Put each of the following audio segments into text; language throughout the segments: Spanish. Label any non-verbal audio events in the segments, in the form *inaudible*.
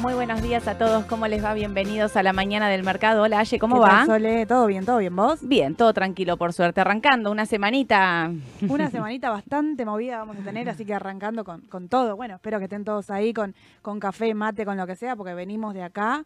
Muy buenos días a todos, ¿cómo les va? Bienvenidos a la mañana del mercado. Hola, Aye, ¿cómo ¿Qué va? tal, Sole? ¿Todo bien? ¿Todo bien? ¿Vos? Bien, todo tranquilo, por suerte. Arrancando una semanita. Una *laughs* semanita bastante movida vamos a tener, así que arrancando con, con todo. Bueno, espero que estén todos ahí con, con café, mate, con lo que sea, porque venimos de acá.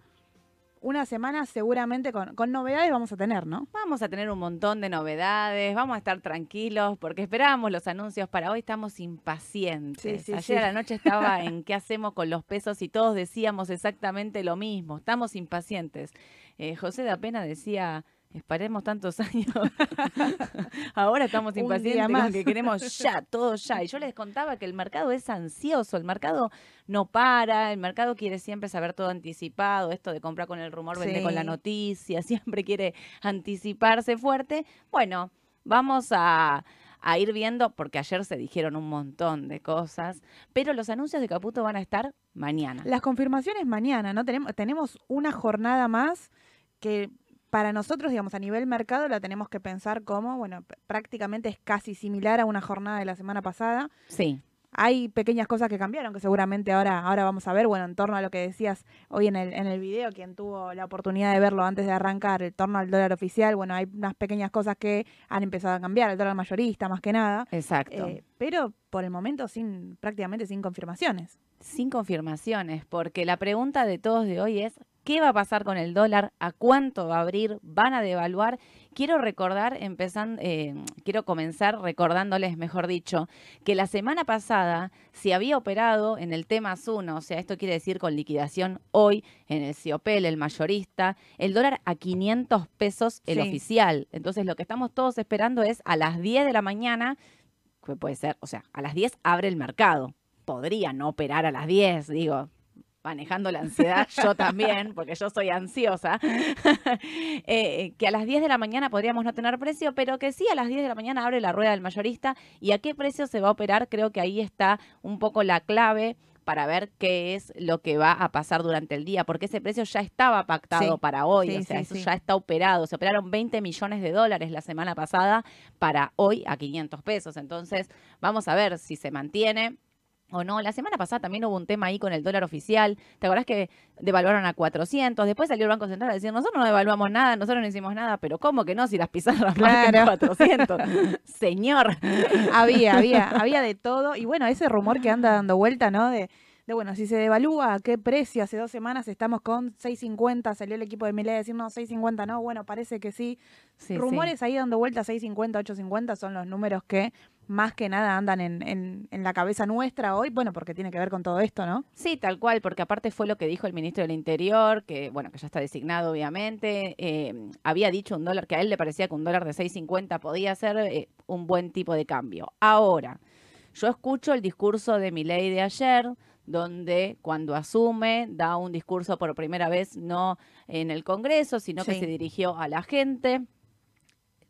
Una semana seguramente con, con novedades vamos a tener, ¿no? Vamos a tener un montón de novedades, vamos a estar tranquilos porque esperábamos los anuncios para hoy, estamos impacientes. Sí, sí, Ayer sí. a la noche estaba *laughs* en qué hacemos con los pesos y todos decíamos exactamente lo mismo, estamos impacientes. Eh, José de Apena decía, esperemos tantos *laughs* años. Ahora estamos impacientes día con más. que queremos ya, todo ya. Y yo les contaba que el mercado es ansioso, el mercado no para, el mercado quiere siempre saber todo anticipado, esto de comprar con el rumor, vender con la noticia, *laughs* siempre quiere anticiparse fuerte. Bueno, vamos a, a ir viendo, porque ayer se dijeron un montón de cosas, pero los anuncios de Caputo van a estar mañana. Las confirmaciones mañana, ¿no? Tenemos, tenemos una jornada más que para nosotros, digamos, a nivel mercado la tenemos que pensar como, bueno, prácticamente es casi similar a una jornada de la semana pasada. Sí, Hay pequeñas cosas que cambiaron, que seguramente ahora, ahora vamos a ver, bueno, en torno a lo que decías hoy en el, en el video, quien tuvo la oportunidad de verlo antes de arrancar, en torno al dólar oficial, bueno, hay unas pequeñas cosas que han empezado a cambiar, el dólar mayorista más que nada, exacto. eh, pero por el momento sin prácticamente sin confirmaciones. Sin confirmaciones, porque la pregunta de todos de hoy es, ¿qué va a pasar con el dólar? ¿A cuánto va a abrir? ¿Van a devaluar? Quiero recordar, empezando, eh, quiero comenzar recordándoles, mejor dicho, que la semana pasada se había operado en el tema 1, o sea, esto quiere decir con liquidación hoy en el CIOPEL, el mayorista, el dólar a 500 pesos el Sí. oficial. Entonces, lo que estamos todos esperando es a las 10 de la mañana, que puede ser, o sea, a las 10 abre el mercado. Podría no operar a las 10, digo, manejando la ansiedad, yo *laughs* también, porque yo soy ansiosa, *laughs* eh, que a las 10 de la mañana podríamos no tener precio, pero que sí a las 10 de la mañana abre la rueda del mayorista. Y a qué precio se va a operar, creo que ahí está un poco la clave para ver qué es lo que va a pasar durante el día, porque ese precio ya estaba pactado Sí, para hoy, sí, o sea, sí, eso ya está operado. Se operaron 20 millones de dólares la semana pasada para hoy a 500 pesos. Entonces, vamos a ver si se mantiene o no. La semana pasada también hubo un tema ahí con el dólar oficial. ¿Te acordás que devaluaron a 400? Después salió el Banco Central a decir, nosotros no devaluamos nada, nosotros no hicimos nada, pero ¿cómo que no si las pizarras Claro. 400? *laughs* Señor. había, había, había de todo. Y bueno, ese rumor que anda dando vuelta, ¿no? De, de bueno, si se devalúa, ¿a qué precio? Hace dos semanas estamos con 6.50, salió el equipo de Milei a decir, no, 6.50 no, bueno, parece que sí. Sí, sí. Rumores ahí dando vuelta, 6.50, 8.50 son los números que más que nada andan en, en, en la cabeza nuestra hoy, bueno, porque tiene que ver con todo esto, ¿no? Sí, tal cual, porque aparte fue lo que dijo el ministro del Interior, que bueno, que ya está designado obviamente, eh, había dicho un dólar, que a él le parecía que un dólar de 6.50 podía ser eh, un buen tipo de cambio. Ahora, yo escucho el discurso de Milei de ayer, donde cuando asume da un discurso por primera vez no en el Congreso, sino que se dirigió a la gente.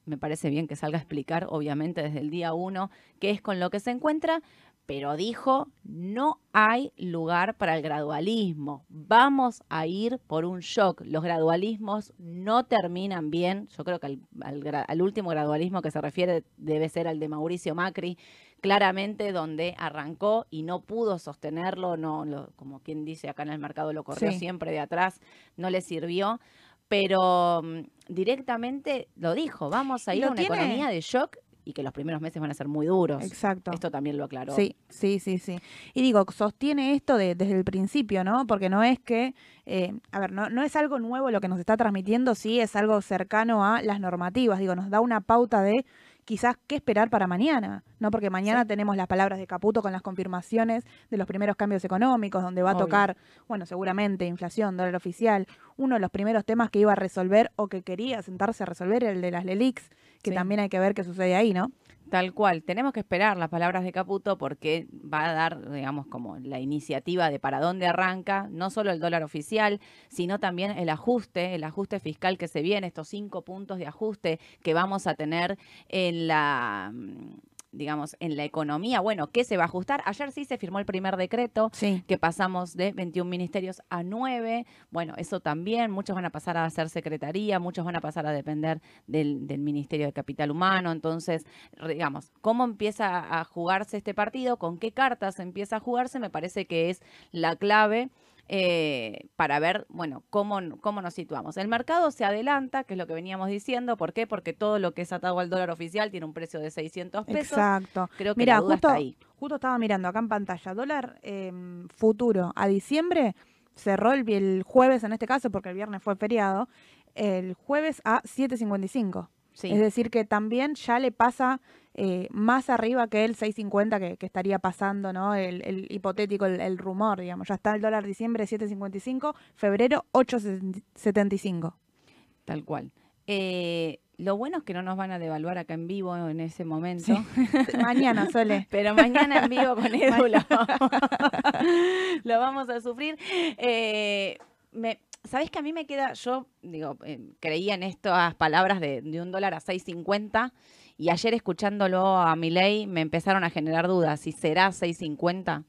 Me parece bien que salga a explicar, obviamente, desde el día uno, qué es con lo que se encuentra, pero dijo, no hay lugar para el gradualismo. Vamos a ir por un shock. Los gradualismos no terminan bien. Yo creo que al, al al último gradualismo que se refiere debe ser al de Mauricio Macri, claramente donde arrancó y no pudo sostenerlo, no, lo- como quien dice acá en el mercado lo corrió Sí. siempre de atrás, no le sirvió. Pero mm, directamente lo dijo, vamos a ir a una tiene- economía de shock y que los primeros meses van a ser muy duros. Exacto. Esto también lo aclaró. Sí, sí, sí, sí. Y digo, sostiene esto de- desde el principio, ¿no? Porque no es que, eh, a ver, no, no es algo nuevo lo que nos está transmitiendo, sí es algo cercano a las normativas. Digo, nos da una pauta de quizás qué esperar para mañana, ¿no? Porque mañana Sí. tenemos las palabras de Caputo con las confirmaciones de los primeros cambios económicos, donde va a tocar, bueno, seguramente inflación, dólar oficial. Uno de los primeros temas que iba a resolver o que quería sentarse a resolver era el de las LELIX, que Sí. también hay que ver qué sucede ahí, ¿no? Tal cual, tenemos que esperar las palabras de Caputo porque va a dar, digamos, como la iniciativa de para dónde arranca, no solo el dólar oficial, sino también el ajuste, el ajuste fiscal que se viene, estos cinco puntos de ajuste que vamos a tener en la mm, digamos, en la economía, bueno, ¿qué se va a ajustar? Ayer sí se firmó el primer decreto, Sí. que pasamos de 21 ministerios a 9. Bueno, eso también, muchos van a pasar a hacer secretaría, muchos van a pasar a depender del, del Ministerio de Capital Humano. Entonces, digamos, ¿cómo empieza a jugarse este partido? ¿Con qué cartas empieza a jugarse? Me parece que es la clave. Eh, para ver, bueno, cómo, cómo nos situamos. El mercado se adelanta, que es lo que veníamos diciendo. ¿Por qué? Porque todo lo que es atado al dólar oficial tiene un precio de 600 pesos. Exacto. Creo que Mira, la duda justo, está ahí. justo estaba mirando acá en pantalla, dólar eh, futuro a diciembre, cerró el, el jueves en este caso, porque el viernes fue feriado, el jueves a 7.55. Sí. Es decir, que también ya le pasa eh, más arriba que el 6.50 que, que estaría pasando, ¿no? El, el hipotético, el, el rumor, digamos. Ya está el dólar diciembre 7.55, febrero 8.75. Tal cual. Eh, lo bueno es que no nos van a devaluar acá en vivo en ese momento. Mañana, Sole. *laughs* Pero mañana en vivo con *laughs* Edu lo, *laughs* lo vamos a sufrir. Eh, me, ¿Sabés que a mí me queda, yo digo, eh, creía en estas palabras de, de un dólar a 6.50 y ayer escuchándolo a Milei me empezaron a generar dudas, si será 6.50.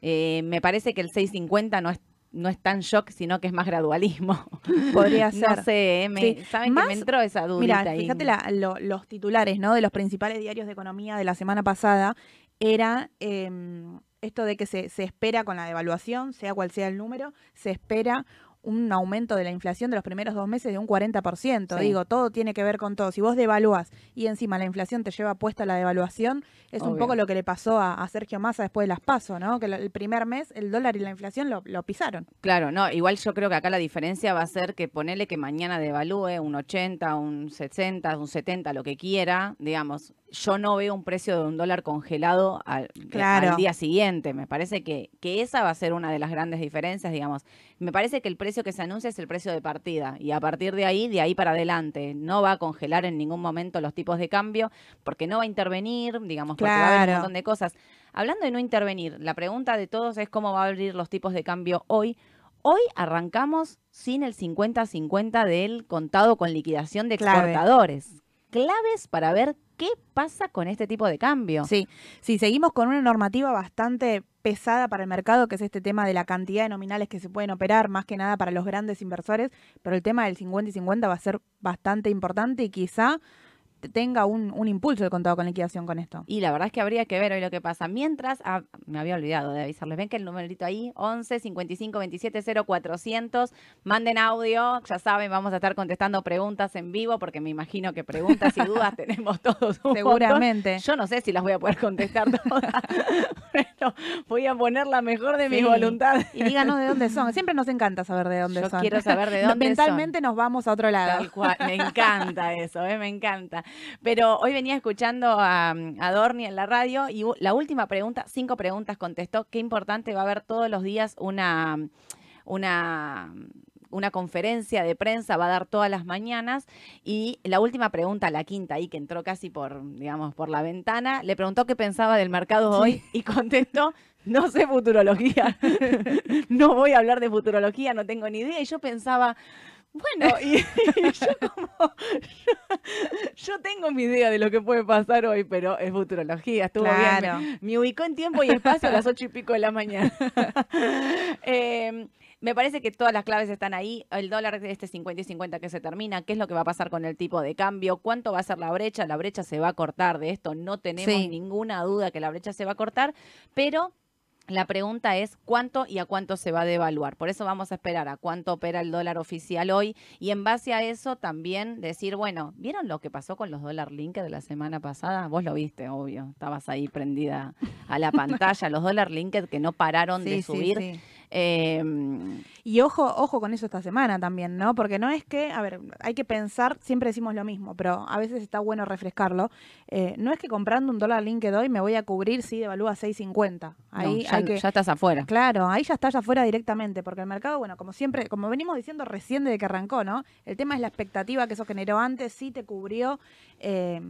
Eh, me parece que el 6.50 no es no es tan shock, sino que es más gradualismo. *laughs* Podría *laughs* ser. No sé, eh, me, Sí. ¿saben Más- que me entró esa duda Mira, ahí? fíjate la- lo- los titulares, ¿no? De los principales diarios de economía de la semana pasada era em, esto de que se, se espera con la devaluación, sea cual sea el número, se espera un aumento de la inflación de los primeros dos meses de un 40%. Sí. Digo, todo tiene que ver con todo. Si vos devalúas y encima la inflación te lleva puesta la devaluación, es un poco lo que le pasó a, a Sergio Massa después de las PASO, ¿no? Que el primer mes el dólar y la inflación lo, lo pisaron. Claro, no, igual yo creo que acá la diferencia va a ser que ponele que mañana devalúe un 80, un 60, un 70, lo que quiera, digamos, yo no veo un precio de un dólar congelado al, eh, Claro. al día siguiente. Me parece que, que esa va a ser una de las grandes diferencias, digamos. Me parece que el precio que se anuncia es el precio de partida y a partir de ahí, de ahí para adelante, no va a congelar en ningún momento los tipos de cambio porque no va a intervenir, digamos, porque va a haber un montón de cosas. Hablando de no intervenir, la pregunta de todos es cómo va a abrir los tipos de cambio hoy. Hoy arrancamos sin el 50-50 del contado con liquidación de Clave. exportadores. Claves para ver qué pasa con este tipo de cambio. Sí, sí, seguimos con una normativa bastante pesada para el mercado, que es este tema de la cantidad de nominales que se pueden operar, más que nada para los grandes inversores, pero el tema del 50 y 50 va a ser bastante importante y quizá tenga un, un impulso el contado con liquidación con esto. Y la verdad es que habría que ver hoy lo que pasa. Mientras, ah, me había olvidado de avisarles, ven que el numerito ahí, 11 55 27 0 400, manden audio, ya saben, vamos a estar contestando preguntas en vivo, porque me imagino que preguntas y *laughs* dudas tenemos todos. un montón. Seguramente. Yo no sé si las voy a poder contestar todas, *laughs* pero voy a poner la mejor de Sí. voluntades. Y díganos de dónde son. Siempre nos encanta saber de dónde Yo son. quiero saber de *laughs* dónde Mentalmente nos vamos a otro lado. Tal cual, me encanta eso, eh, me encanta. Pero hoy venía escuchando a, a Dorni en la radio y la última pregunta, cinco preguntas contestó, qué importante va a haber todos los días una, una, una conferencia de prensa, va a dar todas las mañanas. Y la última pregunta, la quinta ahí que entró casi por, digamos, por la ventana, le preguntó qué pensaba del mercado hoy y contestó, no sé futurología, *laughs* no voy a hablar de futurología, no tengo ni idea. Y yo pensaba... Bueno, y, *laughs* y yo como, yo, yo tengo mi idea de lo que puede pasar hoy, pero es futurología, estuvo bien. Me, me ubicó en tiempo y espacio a las ocho y pico de la mañana. *laughs* Eh, me parece que todas las claves están ahí. El dólar de este 50 y 50 que se termina, qué es lo que va a pasar con el tipo de cambio, cuánto va a ser la brecha, la brecha se va a cortar, de esto no tenemos Sí. ninguna duda que la brecha se va a cortar, pero la pregunta es cuánto y a cuánto se va a devaluar. Por eso vamos a esperar a cuánto opera el dólar oficial hoy y en base a eso también decir, bueno, ¿vieron lo que pasó con los dólar link de la semana pasada? Vos lo viste, obvio. Estabas ahí prendida a la *laughs* pantalla. Los dólar linked que no pararon de Sí, sí, subir. sí. Eh, Y ojo, ojo con eso esta semana también, ¿no? Porque no es que, a ver, hay que pensar, siempre decimos lo mismo, pero a veces está bueno refrescarlo. Eh, no es que comprando un dólar LinkedIn hoy me voy a cubrir si devalúa 6.50. Ahí no, ya, hay que... ya estás afuera. Claro, ahí ya está ya fuera directamente, porque el mercado, bueno, como siempre, como venimos diciendo recién desde que arrancó, ¿no? El tema es la expectativa que eso generó antes, si te cubrió, eh,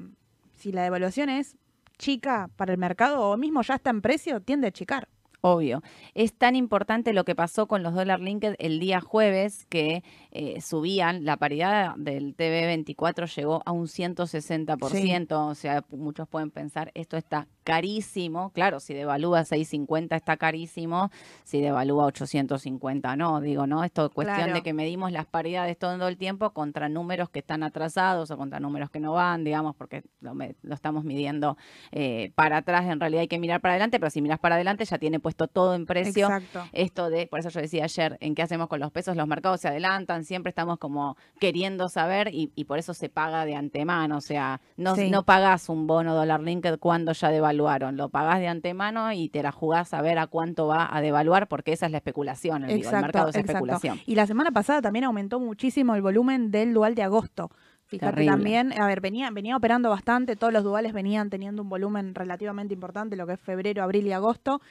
si la devaluación es chica para el mercado o mismo ya está en precio, tiende a achicar. Obvio. Es tan importante lo que pasó con los dólar linked el día jueves que eh, subían, la paridad del TV24 llegó a un 160%, o sea, muchos pueden pensar, esto está carísimo. Claro, si devalúa 650 está carísimo, si devalúa 850 no. Digo, ¿no? Esto es cuestión Claro. de que medimos las paridades todo el tiempo contra números que están atrasados o contra números que no van, digamos, porque lo, estamos midiendo eh, para atrás. En realidad hay que mirar para adelante, pero si miras para adelante ya tiene puesto todo en precio. Exacto. Esto de, por eso yo decía ayer, en qué hacemos con los pesos, los mercados se adelantan, siempre estamos como queriendo saber y, y por eso se paga de antemano, o sea, no, Sí. no pagás un bono dólar linked cuando ya devaluaron, lo pagás de antemano y te la jugás a ver a cuánto va a devaluar porque esa es la especulación, el, digo, el mercado es exacto. especulación. Y la semana pasada también aumentó muchísimo el volumen del dual de agosto. Fíjate Terrible. también, a ver, venía, venía operando bastante, todos los duales venían teniendo un volumen relativamente importante, lo que es febrero, abril y agosto.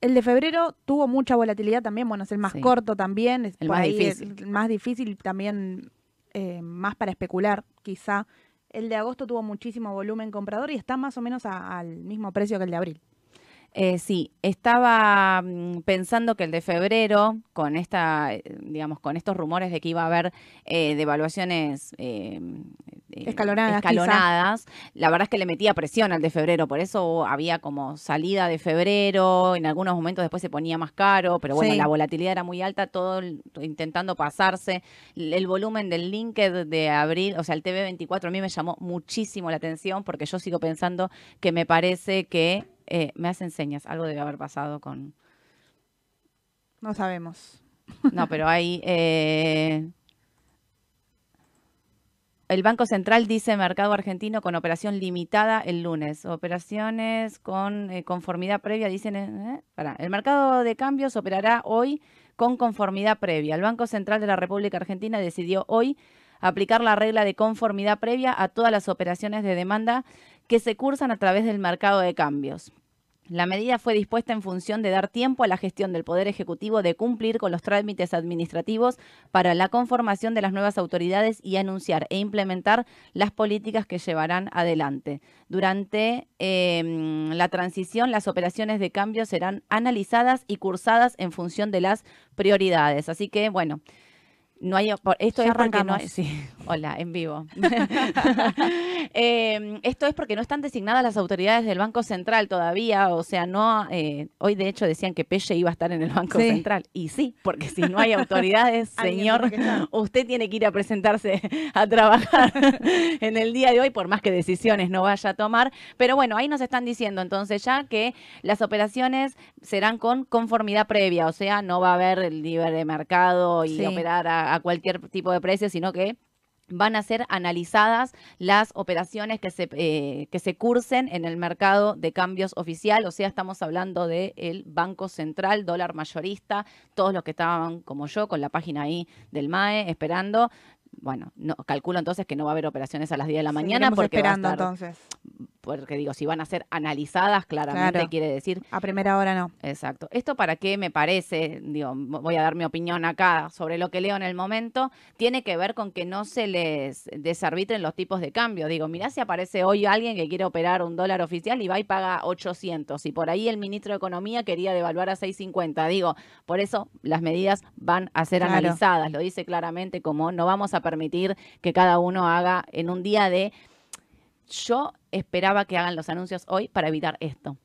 El de febrero tuvo mucha volatilidad también, bueno, es el más Sí. corto también, es El por más ahí difícil. el más difícil también eh, más para especular, quizá. El de agosto tuvo muchísimo volumen comprador y está más o menos al mismo precio que el de abril. Eh, sí, estaba mm, pensando que el de febrero, con esta, eh, digamos, con estos rumores de que iba a haber eh, devaluaciones Escalonadas, quizá. escalonadas, la verdad es que le metía presión al de febrero, por eso había como salida de febrero, en algunos momentos después se ponía más caro, pero bueno, Sí. la volatilidad era muy alta, todo intentando pasarse. El, el volumen del LinkedIn de abril, o sea, el TV24 a mí me llamó muchísimo la atención porque yo sigo pensando que me parece que eh, me hacen señas, algo debe haber pasado con... No sabemos. No, pero hay... eh, El Banco Central dice mercado argentino con operación limitada el lunes. Operaciones con eh, conformidad previa, dicen... eh, pará. El mercado de cambios operará hoy con conformidad previa. El Banco Central de la República Argentina decidió hoy aplicar la regla de conformidad previa a todas las operaciones de demanda que se cursan a través del mercado de cambios. La medida fue dispuesta en función de dar tiempo a la gestión del Poder Ejecutivo de cumplir con los trámites administrativos para la conformación de las nuevas autoridades y anunciar e implementar las políticas que llevarán adelante. Durante eh, la transición, las operaciones de cambio serán analizadas y cursadas en función de las prioridades. Así que, bueno. No hay, esto Ya es porque no hay- *laughs* sí, hola, en vivo. *laughs* Eh, esto es porque no están designadas las autoridades del Banco Central todavía, o sea, no, eh, hoy de hecho decían que Pelle iba a estar en el Banco Sí. Central, y sí, porque si no hay autoridades, *laughs* señor, usted tiene que ir a presentarse a trabajar en el día de hoy, por más que decisiones no vaya a tomar, pero bueno, ahí nos están diciendo entonces ya que las operaciones serán con conformidad previa, o sea, no va a haber el libre mercado y Sí. operar a, a cualquier tipo de precio, sino que van a ser analizadas las operaciones que se, eh, que se cursen en el mercado de cambios oficial, o sea, estamos hablando del Banco Central, dólar mayorista, todos los que estaban como yo con la página ahí del MAE esperando. Bueno, no, calculo entonces que no va a haber operaciones a las 10 de la mañana Seguiremos porque va a estar- entonces. Porque digo, si van a ser analizadas, claramente Claro. quiere decir A primera hora no. Exacto. Esto para qué me parece, digo, voy a dar mi opinión acá sobre lo que leo en el momento, tiene que ver con que no se les desarbitren los tipos de cambio. Digo, mirá si aparece hoy alguien que quiere operar un dólar oficial y va y paga 800 y por ahí el ministro de Economía quería devaluar a 650. Digo, por eso las medidas van a ser Claro. analizadas. Lo dice claramente como no vamos a permitir que cada uno haga en un día de... Yo esperaba que hagan los anuncios hoy para evitar esto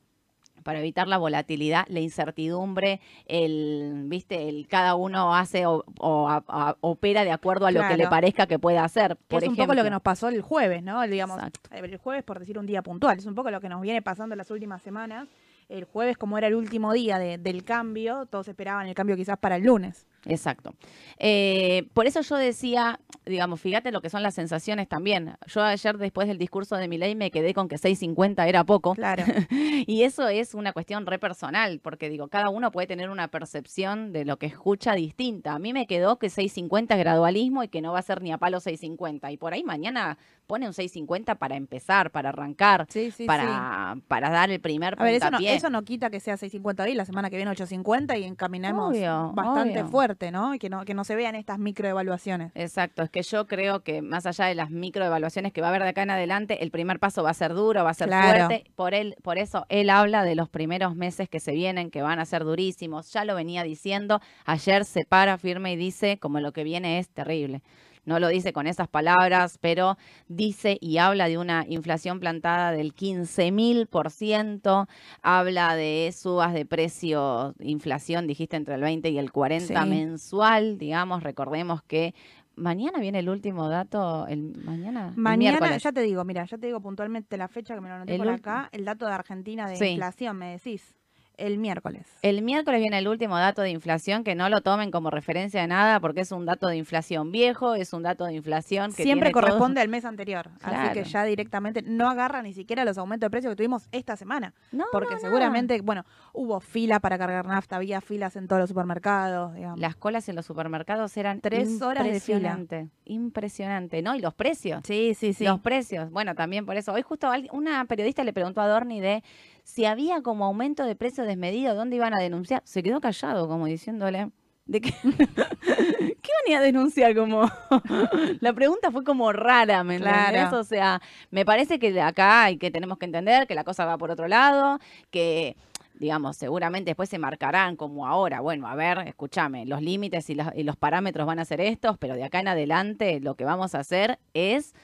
para evitar la volatilidad, la incertidumbre, el, viste, el cada uno hace o, o a- a- opera de acuerdo a lo que le parezca que pueda hacer. Por es un poco lo que nos pasó el jueves, ¿no? El, digamos, Exacto. el jueves, por decir un día puntual, es un poco lo que nos viene pasando en las últimas semanas. El jueves, como era el último día de- del cambio, todos esperaban el cambio quizás para el lunes. Exacto. Eh, por eso yo decía, digamos, fíjate lo que son las sensaciones también. Yo ayer después del discurso de Milei me quedé con que 6.50 era poco. Claro. *laughs* Y eso es una cuestión re personal, porque digo, cada uno puede tener una percepción de lo que escucha distinta. A mí me quedó que 650 es gradualismo y que no va a ser ni a palo 650. Y por ahí mañana pone un 650 para empezar, para arrancar, Sí, sí, sí. para, para dar el primer A ver, eso no, puntapié. eso no quita que sea 650 hoy, la semana que viene 850 y encaminamos Obvio, bastante obvio. fuerte, ¿no? Y que no, que no se vean estas microevaluaciones. Exacto, es que yo creo que más allá de las microevaluaciones que va a haber de acá en adelante, el primer paso va a ser duro, va a ser Claro. fuerte. Por él, por eso él habla de los primeros meses que se vienen, que van a ser durísimos. Ya lo venía diciendo. Ayer se para firme y dice como lo que viene es terrible. No lo dice con esas palabras, pero dice y habla de una inflación plantada del 15 mil por ciento, habla de subas de precios, inflación, dijiste entre el 20 y el 40 mensual, digamos, recordemos que Mañana viene el último dato, el mañana. Mañana, ya te digo, mira, ya te digo puntualmente la fecha que me lo anoté por acá, el dato de Argentina de inflación, me decís el miércoles. El miércoles viene el último dato de inflación, que no lo tomen como referencia de nada, porque es un dato de inflación viejo, es un dato de inflación que siempre corresponde al mes anterior. Así que ya directamente no agarra ni siquiera los aumentos de precios que tuvimos esta semana. No, porque seguramente, bueno, hubo fila para cargar nafta, había filas en todos los supermercados. Las colas en los supermercados eran tres horas de fila. Impresionante, ¿no? Y los precios. Sí, sí, sí. Los precios. Bueno, también por eso. Hoy justo una periodista le preguntó a Dorni de si había como aumento de precio desmedido, ¿dónde iban a denunciar? Se quedó callado, como diciéndole. ¿De qué? *laughs* ¿Qué venía a denunciar? Como *laughs* la pregunta fue como rara, ¿me entiendes? O sea, me parece que acá hay que tenemos que entender que la cosa va por otro lado, que digamos, seguramente después se marcarán como ahora, bueno, a ver, escúchame, los límites y los, y los parámetros van a ser estos, pero de acá en adelante lo que vamos a hacer es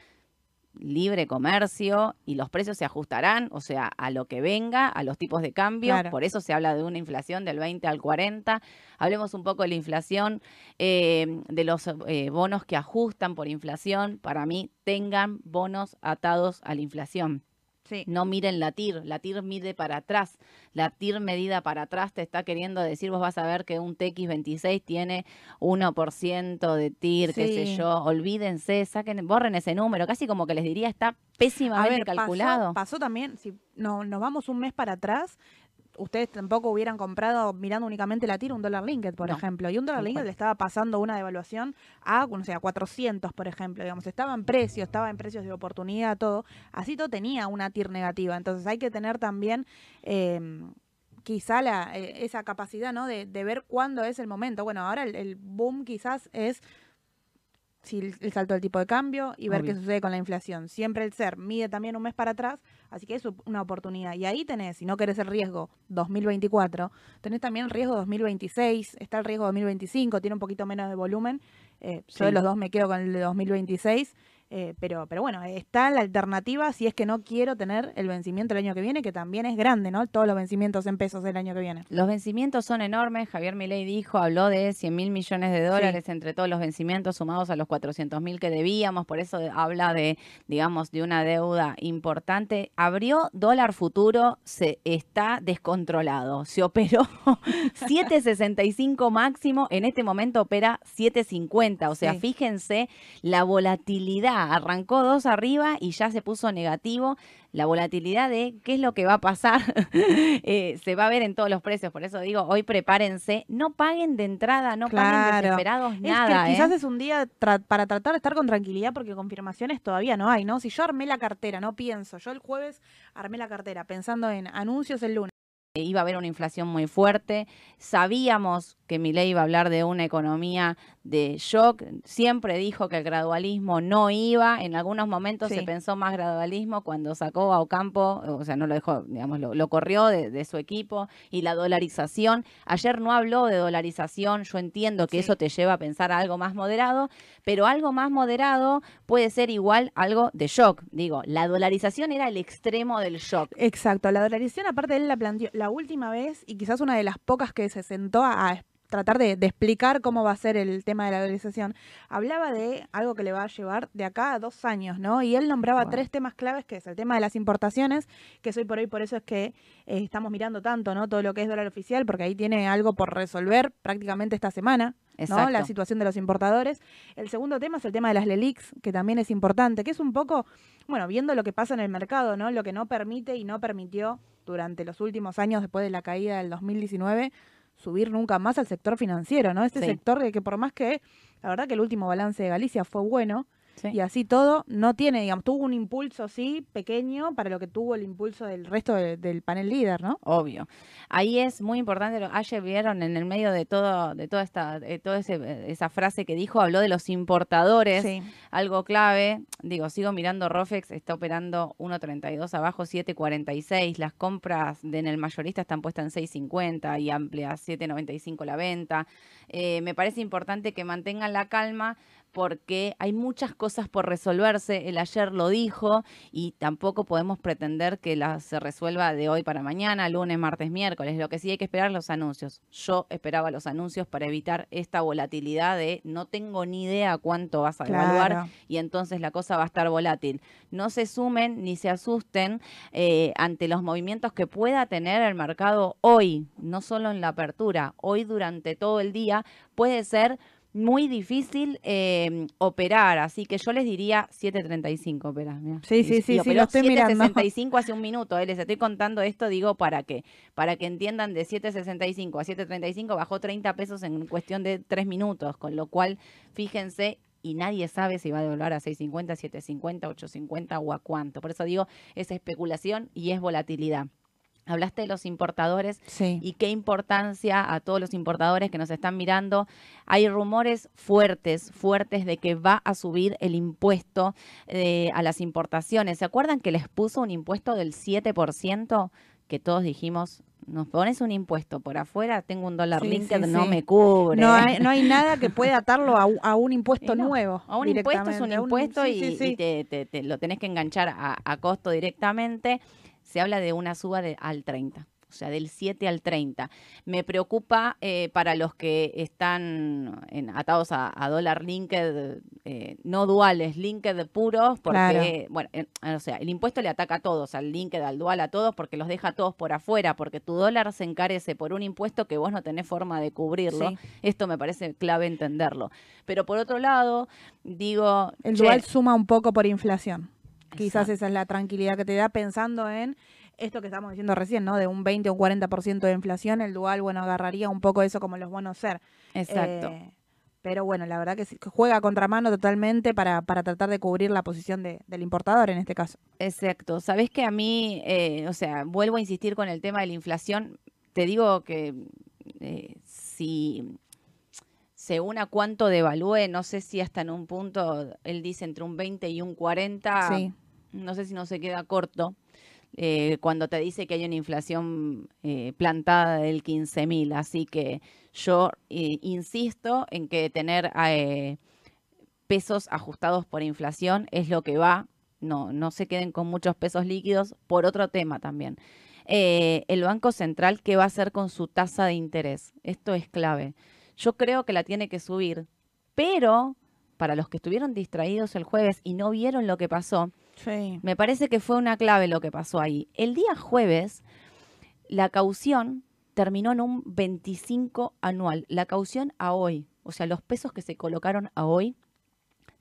libre comercio y los precios se ajustarán, o sea, a lo que venga, a los tipos de cambio. Por eso se habla de una inflación del 20 al 40. Hablemos un poco de la inflación, eh, de los eh, bonos que ajustan por inflación. Para mí, tengan bonos atados a la inflación. No miren la TIR, la TIR mide para atrás, la TIR medida para atrás te está queriendo decir, vos vas a ver que un TX26 tiene 1% de TIR, qué sé yo, olvídense, saquen, borren ese número, casi como que les diría, está pésimamente calculado. Pasó, también, si no, nos vamos un mes para atrás, ustedes tampoco hubieran comprado mirando únicamente la tira un dólar linked, por ejemplo. Y un dólar linked le estaba pasando una devaluación a, no sé, a 400, por ejemplo. Digamos, estaba en precio, estaba en precios de oportunidad, todo. Así todo tenía una TIR negativa. Entonces hay que tener también... Eh, quizá la, eh, esa capacidad ¿no? de, ver cuándo es el momento. Bueno, ahora el boom quizás es si el, salto del tipo de cambio y ver qué sucede con la inflación. Siempre el ser mide también un mes para atrás, así que es una oportunidad. Y ahí tenés, si no querés el riesgo 2024, tenés también el riesgo 2026, está el riesgo 2025, tiene un poquito menos de volumen. Eh, Yo de los dos me quedo con el de 2026 eh, pero, pero bueno, está la alternativa si es que no quiero tener el vencimiento el año que viene, que también es grande, ¿no? Todos los vencimientos en pesos el año que viene. Los vencimientos son enormes. Javier Milei dijo, habló de 100 mil millones de dólares entre todos los vencimientos sumados a los 400 mil que debíamos. Por eso habla de, digamos, de una deuda importante. Abrió dólar futuro, se está descontrolado. Se operó *laughs* 7.65 máximo. En este momento opera 7.50. O sea, fíjense la volatilidad arrancó dos arriba y ya se puso negativo. La volatilidad de qué es lo que va a pasar *laughs* eh, se va a ver en todos los precios. Por eso digo, hoy prepárense, no paguen de entrada, no paguen desesperados nada. quizás ¿eh? es un día para tratar de estar con tranquilidad porque confirmaciones todavía no hay, ¿no? Si yo armé la cartera, no pienso, yo el jueves armé la cartera pensando en anuncios el lunes iba a haber una inflación muy fuerte. Sabíamos que Milei iba a hablar de una economía de shock. Siempre dijo que el gradualismo no iba. En algunos momentos se pensó más gradualismo cuando sacó a Ocampo, o sea, no lo dejó, digamos, lo, corrió de, su equipo. Y la dolarización. Ayer no habló de dolarización. Yo entiendo que eso te lleva a pensar algo más moderado, pero algo más moderado puede ser igual algo de shock. Digo, la dolarización era el extremo del shock. Exacto. La dolarización, aparte, él la planteó la última vez y quizás una de las pocas que se sentó a, tratar de, explicar cómo va a ser el tema de la dolarización, hablaba de algo que le va a llevar de acá a dos años, ¿no? Y él nombraba tres temas claves, que es el tema de las importaciones, que es hoy por hoy por eso es que eh, estamos mirando tanto, ¿no? Todo lo que es dólar oficial, porque ahí tiene algo por resolver prácticamente esta semana, ¿no? La situación de los importadores. El segundo tema es el tema de las LELIX, que también es importante, que es un poco, bueno, viendo lo que pasa en el mercado, ¿no? Lo que no permite y no permitió durante los últimos años después de la caída del 2019 subir nunca más al sector financiero, ¿no? Este sector de que por más que, la verdad que el último balance de Galicia fue bueno, y así todo, no tiene, digamos, tuvo un impulso, sí, pequeño, para lo que tuvo el impulso del resto del panel líder, ¿no? Obvio. Ahí es muy importante, lo, ayer vieron en el medio de todo, de toda esta, de toda esa frase que dijo, habló de los importadores, algo clave, digo, sigo mirando Rofex, está operando 1.32 abajo, 7.46, las compras de, en el mayorista están puestas en 6.50 y amplia 7.95 la venta. Eh, me parece importante que mantengan la calma porque hay muchas cosas por resolverse. El ayer lo dijo y tampoco podemos pretender que la, se resuelva de hoy para mañana, lunes, martes, miércoles. Lo que sí hay que esperar los anuncios. Yo esperaba los anuncios para evitar esta volatilidad de no tengo ni idea cuánto vas a evaluar y entonces la cosa va a estar volátil. No se sumen ni se asusten eh, ante los movimientos que pueda tener el mercado hoy, no solo en la apertura, hoy durante todo el día puede ser muy difícil eh, operar, así que yo les diría 7.35 opera. Sí, sí, sí, sí, lo estoy 7.65 hace un minuto, eh, les estoy contando esto, digo, para que para que entiendan de 7.65 a 7.35 bajó 30 pesos en cuestión de 3 minutos, con lo cual, fíjense, y nadie sabe si va a devolver a 6.50, 7.50, 8.50 o a cuánto. Por eso digo, es especulación y es volatilidad. Hablaste de los importadores y qué importancia a todos los importadores que nos están mirando. Hay rumores fuertes, fuertes de que va a subir el impuesto eh, a las importaciones. ¿Se acuerdan que les puso un impuesto del 7%? Que todos dijimos, nos pones un impuesto por afuera, tengo un dólar link que no me cubre. No hay, no hay nada que pueda atarlo a, un impuesto *laughs* nuevo. A un impuesto es un impuesto y, te, lo tenés que enganchar a, a costo directamente se habla de una suba de, al 30 o sea, del 7 al 30. Me preocupa eh, para los que están atados a, dólar linked, eh, no duales, linked puros, porque, bueno, eh, o sea, el impuesto le ataca a todos, al linked, al dual, a todos, porque los deja a todos por afuera, porque tu dólar se encarece por un impuesto que vos no tenés forma de cubrirlo. Esto me parece clave entenderlo. Pero por otro lado, digo... El dual suma un poco por inflación. Quizás esa es la tranquilidad que te da pensando en esto que estamos diciendo recién, ¿no? De un 20 o un 40% de inflación, el dual, bueno, agarraría un poco eso como los buenos ser. Exacto. Eh, pero bueno, la verdad que juega contramano totalmente para, para tratar de cubrir la posición de, del importador en este caso. Exacto. Sabes que a mí, eh, o sea, vuelvo a insistir con el tema de la inflación. Te digo que eh, si según a cuánto devalúe, no sé si hasta en un punto, él dice entre un 20 y un 40, sí no sé si no se queda corto, eh, cuando te dice que hay una inflación eh, plantada del 15.000. Así que yo eh, insisto en que tener pesos ajustados por inflación es lo que va. No, no se queden con muchos pesos líquidos por otro tema también. el Banco Central, ¿qué va a hacer con su tasa de interés? Esto es clave. Yo creo que la tiene que subir, pero para los que estuvieron distraídos el jueves y no vieron lo que pasó, me parece que fue una clave lo que pasó ahí. El día jueves, la caución terminó en un 25 anual. La caución a hoy, o sea, los pesos que se colocaron a hoy,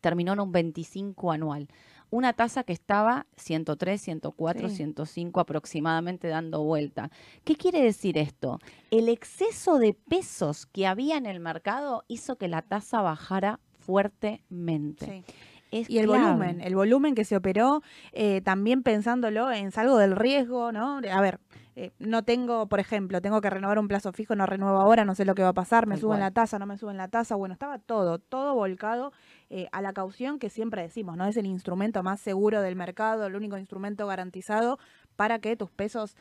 terminó en un 25 anual. Una tasa que estaba 103, 104, 105 aproximadamente dando vuelta. ¿Qué quiere decir esto? El exceso de pesos que había en el mercado hizo que la tasa bajara fuertemente. y el volumen, el volumen que se operó, eh, también pensándolo en salgo del riesgo, ¿no? A ver, eh, no tengo, por ejemplo, tengo que renovar un plazo fijo, no renuevo ahora, no sé lo que va a pasar, me suben la tasa, no me suben la tasa, bueno, estaba todo, todo volcado eh, a la caución que siempre decimos, ¿no? Es el instrumento más seguro del mercado, el único instrumento garantizado para que tus pesos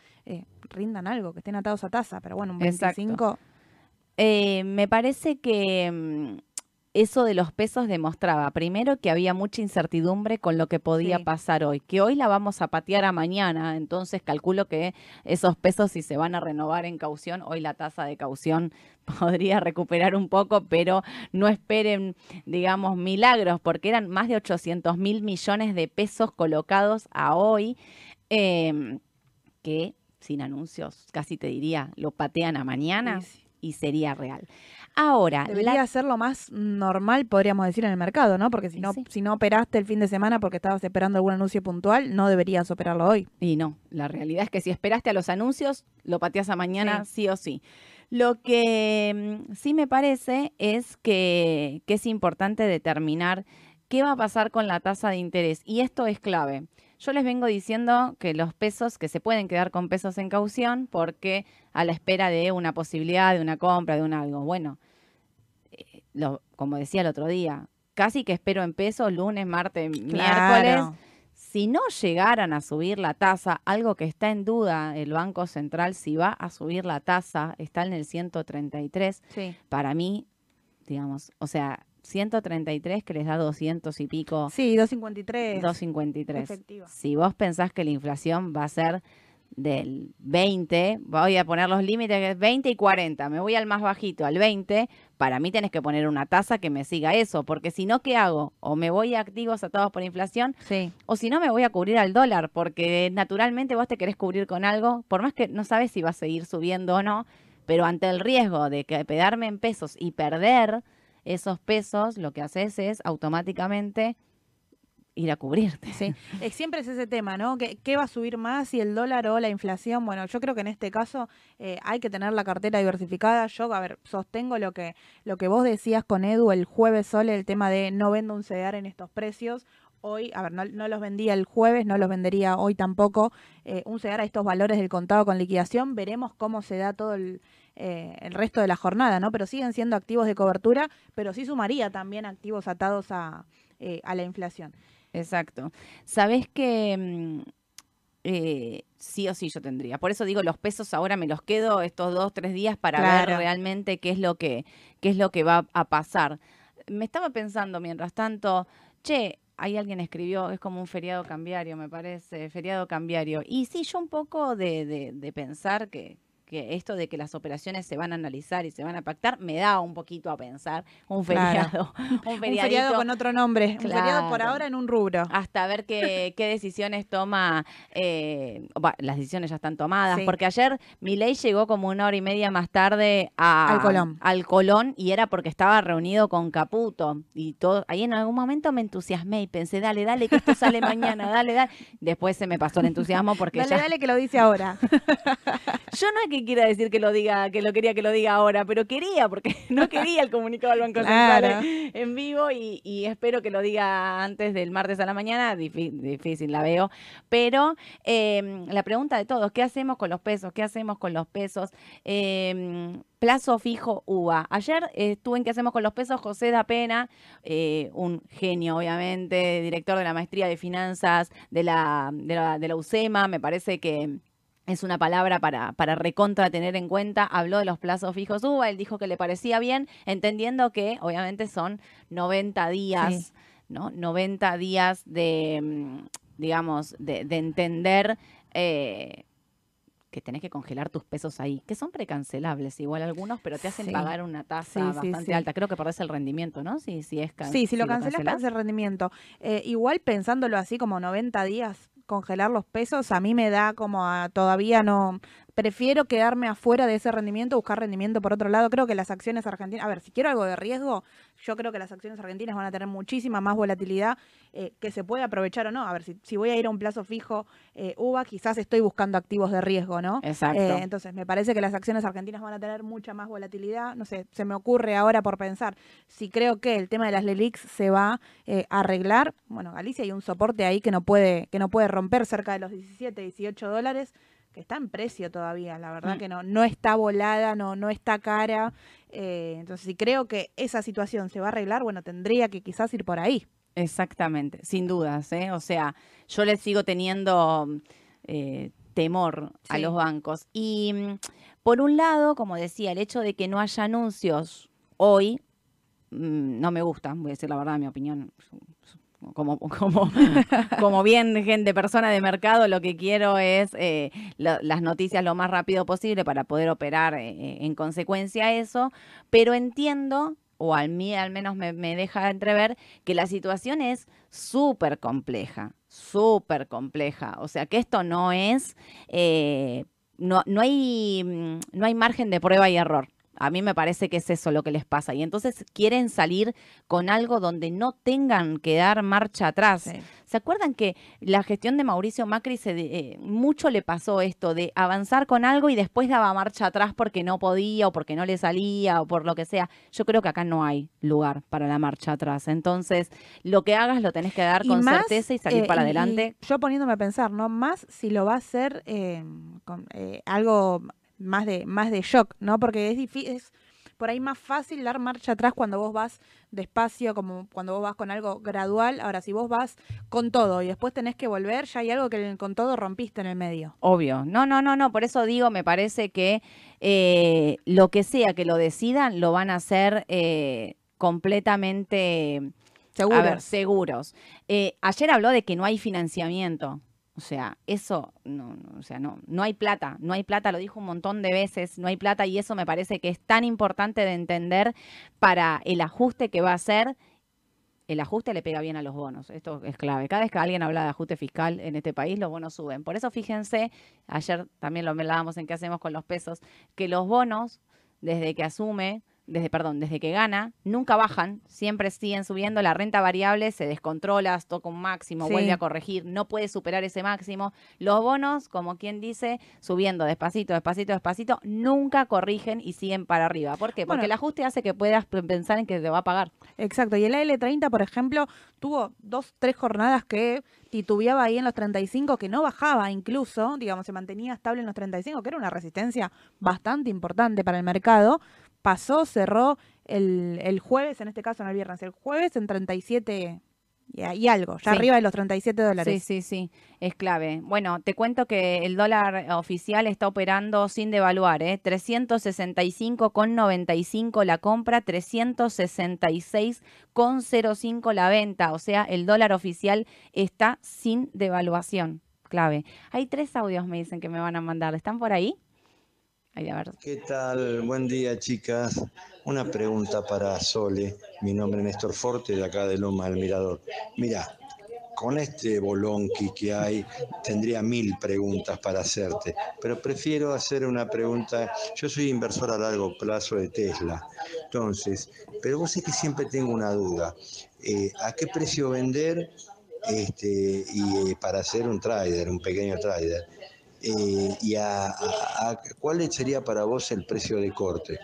rindan algo, que estén atados a tasa, pero bueno, un 25... me parece que mm, eso de los pesos demostraba, primero, que había mucha incertidumbre con lo que podía pasar hoy, que hoy la vamos a patear a mañana, entonces calculo que esos pesos, si se van a renovar en caución, hoy la tasa de caución *laughs* podría recuperar un poco, pero no esperen, digamos, milagros, porque eran más de 800 mil millones de pesos colocados a hoy, em, que sin anuncios, casi te diría, lo patean a mañana y sería real. Ahora. Debería ser lo más normal, podríamos decir, en el mercado, ¿no? Porque si no, si no operaste el fin de semana porque estabas esperando algún anuncio puntual, no deberías operarlo hoy. Y no, la realidad es que si esperaste a los anuncios, lo pateas a mañana sí, o sí. Lo que mm, sí me parece es que, que es importante determinar qué va a pasar con la tasa de interés. Y esto es clave. Yo les vengo diciendo que los pesos, que se pueden quedar con pesos en caución porque a la espera de una posibilidad, de una compra, de un algo. Bueno, eh, lo, como decía el otro día, casi que espero en pesos lunes, martes, miércoles. Si no llegaran a subir la tasa, algo que está en duda el Banco Central, si va a subir la tasa, está en el 133. Para mí, digamos, o sea, 133 que les da 200 y pico. Sí, 253. 253. Efectiva. Si vos pensás que la inflación va a ser del 20, voy a poner los límites que es 20 y 40, me voy al más bajito, al 20, para mí tenés que poner una tasa que me siga eso, porque si no, ¿qué hago? O me voy a activos atados por inflación, Sí. o si no, me voy a cubrir al dólar, porque naturalmente vos te querés cubrir con algo, por más que no sabes si va a seguir subiendo o no, pero ante el riesgo de que quedarme en pesos y perder esos pesos, lo que haces es automáticamente ir a cubrirte. Sí, *laughs* Eh, siempre es ese tema, ¿no? ¿Qué, qué va a subir más, si el dólar o la inflación? Bueno, yo creo que en este caso eh, hay que tener la cartera diversificada. Yo, a ver, sostengo lo que, lo que vos decías con Edu el jueves, Sole, el tema de no vendo un CEDAR en estos precios. Hoy, a ver, no, no los vendía el jueves, no los vendería hoy tampoco. Eh, un CEDAR a estos valores del contado con liquidación. Veremos cómo se da todo el, eh, el resto de la jornada, ¿no? Pero siguen siendo activos de cobertura, pero sí sumaría también activos atados a, eh, a la inflación. Exacto. Sabés que mm, eh, sí o sí yo tendría. Por eso digo, los pesos ahora me los quedo estos dos, tres días para ver realmente qué es lo que, qué es lo que va a pasar. Me estaba pensando mientras tanto, che, ahí alguien escribió, es como un feriado cambiario, me parece, feriado cambiario. Y sí, yo un poco de, de- de pensar que, esto de que las operaciones se van a analizar y se van a pactar, me da un poquito a pensar un Claro. feriado. *laughs* Un feriado con otro nombre. Un feriado por ahora en un rubro. hasta ver qué, *laughs* qué decisiones toma, eh, las decisiones ya están tomadas, Sí. porque ayer Milei llegó como una hora y media más tarde a, Al Colón. al Colón y era porque estaba reunido con Caputo y todo, ahí en algún momento me entusiasmé y pensé, dale, dale, que esto sale *laughs* mañana, dale, dale. Después se me pasó el entusiasmo porque Dale, ya, dale que lo dice ahora. yo no es que quiera decir que lo diga, que lo quería que lo diga ahora, pero quería, porque *laughs* no quería el comunicado del Banco. Central en, en vivo y, y espero que lo diga antes del martes a la mañana. Difí- difícil la veo. Pero eh, la pregunta de todos, ¿qué hacemos con los pesos? ¿Qué hacemos con los pesos? Eh, plazo fijo UVA. Ayer estuve en ¿Qué hacemos con los pesos? José da Pena, eh, un genio, obviamente, director de la maestría de finanzas de la, de la, de la UCEMA. Me parece que es una palabra para, para recontra tener en cuenta. Habló de los plazos fijos UVA, él dijo que le parecía bien, entendiendo que obviamente son 90 días, Sí. ¿no? 90 días de, mm, digamos, de, de entender eh, que tenés que congelar tus pesos ahí, que son precancelables igual algunos, pero te hacen Sí. pagar una tasa Sí, bastante sí. alta. Creo que perdés el rendimiento, ¿no? Si, si es can- Sí, si lo cancelas, perdés el rendimiento. Eh, igual pensándolo así como 90 días, congelar los pesos, a mí me da como a, todavía no... Prefiero quedarme afuera de ese rendimiento, buscar rendimiento por otro lado. Creo que las acciones argentinas, a ver, si quiero algo de riesgo, yo creo que las acciones argentinas van a tener muchísima más volatilidad eh, que se puede aprovechar o no. A ver, si, si voy a ir a un plazo fijo eh, UVA, quizás estoy buscando activos de riesgo, ¿no? Exacto. Eh, entonces, me parece que las acciones argentinas van a tener mucha más volatilidad. No sé, se me ocurre ahora por pensar, si creo que el tema de las LELIX se va eh, a arreglar, bueno, Galicia hay un soporte ahí que no puede, que no puede romper cerca de los 17, 18 dólares, que está en precio todavía, la verdad Mm. que no, no está volada, no, no está cara. eh, entonces, si creo que esa situación se va a arreglar, bueno, tendría que quizás ir por ahí. Exactamente, sin dudas, ¿eh? O sea, yo le sigo teniendo eh, temor a los bancos. Y mm, por un lado, como decía, el hecho de que no haya anuncios hoy mm, no me gusta, voy a decir la verdad, mi opinión. Como, como, *laughs* como bien gente, persona de mercado, lo que quiero es eh, la- las noticias lo más rápido posible para poder operar eh, en consecuencia a eso, pero entiendo, o al mí al menos me, me deja entrever, que la situación es súper compleja, súper compleja. O sea, que esto no es, eh, no, no, hay, mm, no hay margen de prueba y error. A mí me parece que es eso lo que les pasa. Y entonces quieren salir con algo donde no tengan que dar marcha atrás. ¿Se acuerdan que la gestión de Mauricio Macri se de- eh, mucho le pasó esto de avanzar con algo y después daba marcha atrás porque no podía o porque no le salía o por lo que sea? Yo creo que acá no hay lugar para la marcha atrás. Entonces, lo que hagas lo tenés que dar Y con más, certeza y salir eh, para adelante. yo poniéndome a pensar, ¿no? Más si lo va a hacer eh, con eh, algo más de, más de shock, ¿no? Porque es difícil, es por ahí más fácil dar marcha atrás cuando vos vas despacio, como cuando vos vas con algo gradual. Ahora, si vos vas con todo y después tenés que volver, ya hay algo que con todo rompiste en el medio. Obvio. No, no, no, no. Por eso digo, me parece que eh, lo que sea que lo decidan, lo van a hacer eh, completamente Seguros. a ver, seguros. Eh, ayer habló de que no hay financiamiento. O sea, eso, no, o sea, no, no hay plata, no hay plata, lo dijo un montón de veces, no hay plata y eso me parece que es tan importante de entender para el ajuste que va a hacer. El ajuste le pega bien a los bonos, esto es clave. Cada vez que alguien habla de ajuste fiscal en este país, los bonos suben. Por eso fíjense, ayer también lo hablábamos en qué hacemos con los pesos, que los bonos, desde que asume, desde, perdón, desde que gana, nunca bajan, siempre siguen subiendo, la renta variable se descontrola, toca un máximo, Sí. vuelve a corregir, no puede superar ese máximo. Los bonos, como quien dice, subiendo despacito, despacito, despacito, nunca corrigen y siguen para arriba. ¿Por qué? Porque Bueno. el ajuste hace que puedas pensar en que te va a pagar. Exacto, y el L30, por ejemplo, tuvo dos, tres jornadas que titubeaba ahí en los 35, que no bajaba incluso, digamos, se mantenía estable en los 35, que era una resistencia bastante importante para el mercado. Pasó, cerró el, el jueves, en este caso no el viernes, el jueves en 37 y, algo, ya Sí. arriba de los 37 dólares. Sí, sí, sí, es clave. Bueno, te cuento que el dólar oficial está operando sin devaluar, ¿eh? 365,95 la compra, 366,05 la venta. O sea, el dólar oficial está sin devaluación. Clave. Hay tres audios, me dicen que me van a mandar. ¿Están por ahí? ¿Qué tal? Buen día, chicas. Una pregunta para Sole. Mi nombre es Néstor Forte, de acá de Loma del Mirador. Mira, con este bolonqui que hay, tendría mil preguntas para hacerte, pero prefiero hacer una pregunta. Yo soy inversor a largo plazo de Tesla, entonces, pero vos sé que siempre tengo una duda. Eh, ¿A qué precio vender este, y eh, para hacer un trader, un pequeño trader? Eh, y a, a- a- cuál sería para vos el precio de corte.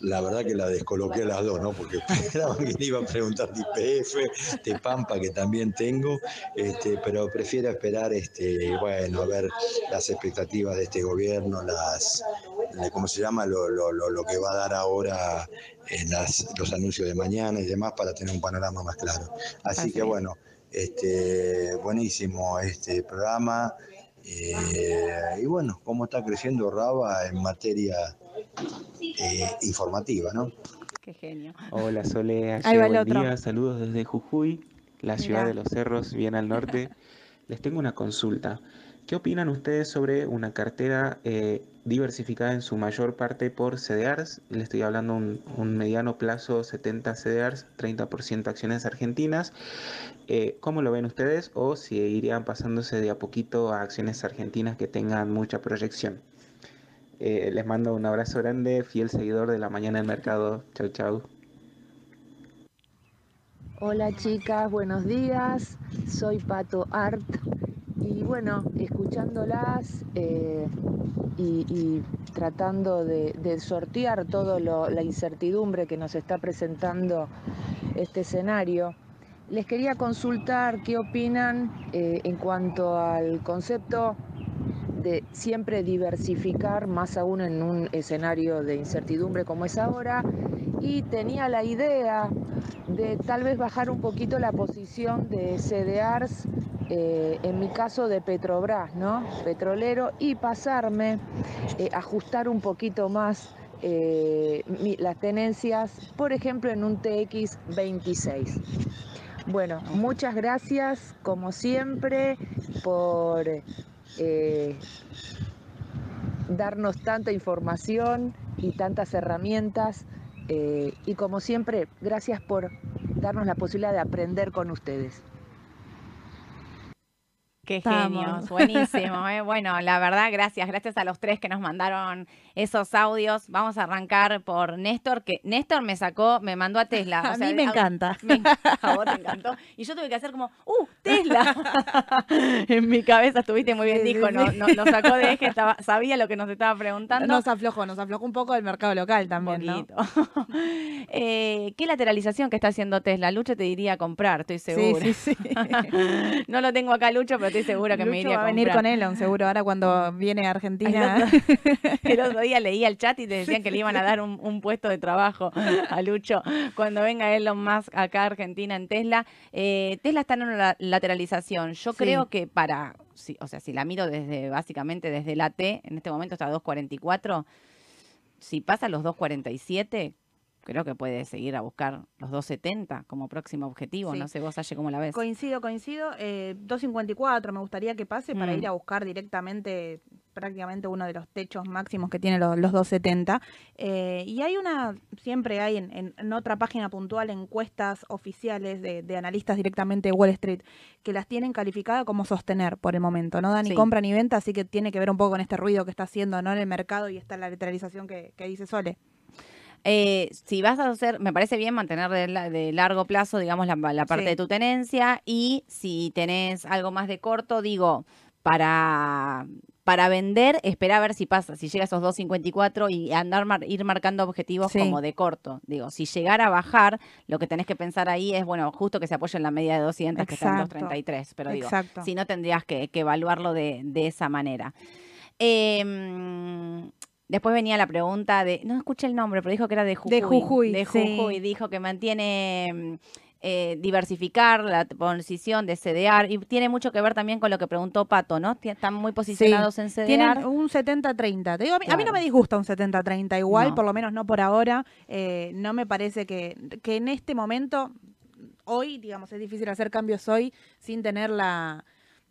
La verdad que la descoloqué a las dos, ¿no? Porque *laughs* esperaba que le iba a preguntar de IPF, de Pampa, que también tengo, este, pero prefiero esperar, este, bueno, a ver las expectativas de este gobierno, las, la- ¿cómo se llama? Lo, lo- lo- lo que va a dar ahora en las- los anuncios de mañana y demás para tener un panorama más claro. Así Así que bueno, este, buenísimo este programa. Eh, y bueno, cómo está creciendo Raba en materia eh, informativa, ¿no? Qué genio. Hola Sole, Ahí va Ayer, el buen otro. día, saludos desde Jujuy, la ciudad Mirá. de los cerros, bien al norte. *laughs* Les tengo una consulta. ¿Qué opinan ustedes sobre una cartera eh, diversificada en su mayor parte por CDRs? Le estoy hablando un, mediano plazo, 70 CDRs, 30% acciones argentinas. Eh, ¿Cómo lo ven ustedes? O si irían pasándose de a poquito a acciones argentinas que tengan mucha proyección. Eh, les mando un abrazo grande, fiel seguidor de la mañana del mercado. Chau, chau. Hola chicas, buenos días. Soy Pato Art y bueno, escuchándolas eh, y, tratando de, de sortear toda la incertidumbre que nos está presentando este escenario, les quería consultar qué opinan eh, en cuanto al concepto de siempre diversificar, más aún en un escenario de incertidumbre como es ahora, y tenía la idea de tal vez bajar un poquito la posición de CDRs, eh, en mi caso de Petrobras, ¿no? Petrolero, y pasarme, eh, ajustar un poquito más eh, las tenencias, por ejemplo, en un TX26. Bueno, muchas gracias, como siempre, por eh, darnos tanta información y tantas herramientas. eh, y como siempre, gracias por darnos la posibilidad de aprender con ustedes. Qué Estamos. genios, buenísimo. ¿eh? Bueno, la verdad, gracias, gracias a los tres que nos mandaron esos audios. Vamos a arrancar por Néstor, que Néstor me sacó, me mandó a Tesla. *laughs* A sea, mí me a- encanta. *laughs* me a vos te encantó. Y yo tuve que hacer como, ¡uh, Tesla! *laughs* en mi cabeza estuviste muy bien, Sí, sí, dijo, no, sí. no- nos sacó de eje, estaba, sabía lo que nos estaba preguntando. Nos aflojó, nos aflojó un poco del mercado local también, ¿no? Eh, ¿Qué lateralización que está haciendo Tesla? Lucho te diría comprar, estoy Sí, segura. sí, sí. no lo tengo acá, Lucho, pero estoy segura que me Lucho iría va a venir con Elon, seguro, ahora cuando viene a Argentina. El otro, *laughs* el otro día leía el chat y te decían que le iban a dar un, un puesto de trabajo a Lucho cuando venga Elon Musk acá a Argentina en Tesla. Eh, Tesla está en una la- lateralización. Yo Sí. creo que para, si- o sea, si la miro desde, básicamente desde la T, en este momento está a 2.44, si pasa a los 2.47, creo que puede seguir a buscar los 270 como próximo objetivo. Sí. No sé vos, Aye, cómo la ves. Coincido, coincido. Eh, 254 me gustaría que pase para Mm. ir a buscar directamente prácticamente uno de los techos máximos que tiene los, los 270. Eh, y hay una, siempre hay en, en- en otra página puntual encuestas oficiales de, de analistas directamente de Wall Street que las tienen calificadas como sostener por el momento. No da ni Sí. compra ni venta, así que tiene que ver un poco con este ruido que está haciendo ¿no? en el mercado y está la literalización que, que dice Sole. Eh, si vas a hacer, me parece bien mantener de, la- de largo plazo, digamos, la, la parte Sí. de tu tenencia y si tenés algo más de corto, digo, para, para vender, espera a ver si pasa, si llega a esos 2.54 y andar mar- ir marcando objetivos Sí. como de corto. Digo, si llegara a bajar, lo que tenés que pensar ahí es, bueno, justo que se apoye en la media de 200, que está en Exacto. 2.33, pero digo, Exacto. si no tendrías que, que evaluarlo de, de esa manera. Em, después venía la pregunta de, no escuché el nombre, pero dijo que era de Jujuy. De Jujuy, De sí. Jujuy. Dijo que mantiene em, eh, diversificar la posición de CDR y tiene mucho que ver también con lo que preguntó Pato, ¿no? Están muy posicionados en CDR. Tienen un 70-30. Te digo, a mí, a mí no me disgusta un 70-30 igual, No. por lo menos no por ahora. Eh, no me parece que, que en este momento, hoy, digamos, es difícil hacer cambios hoy sin tener la,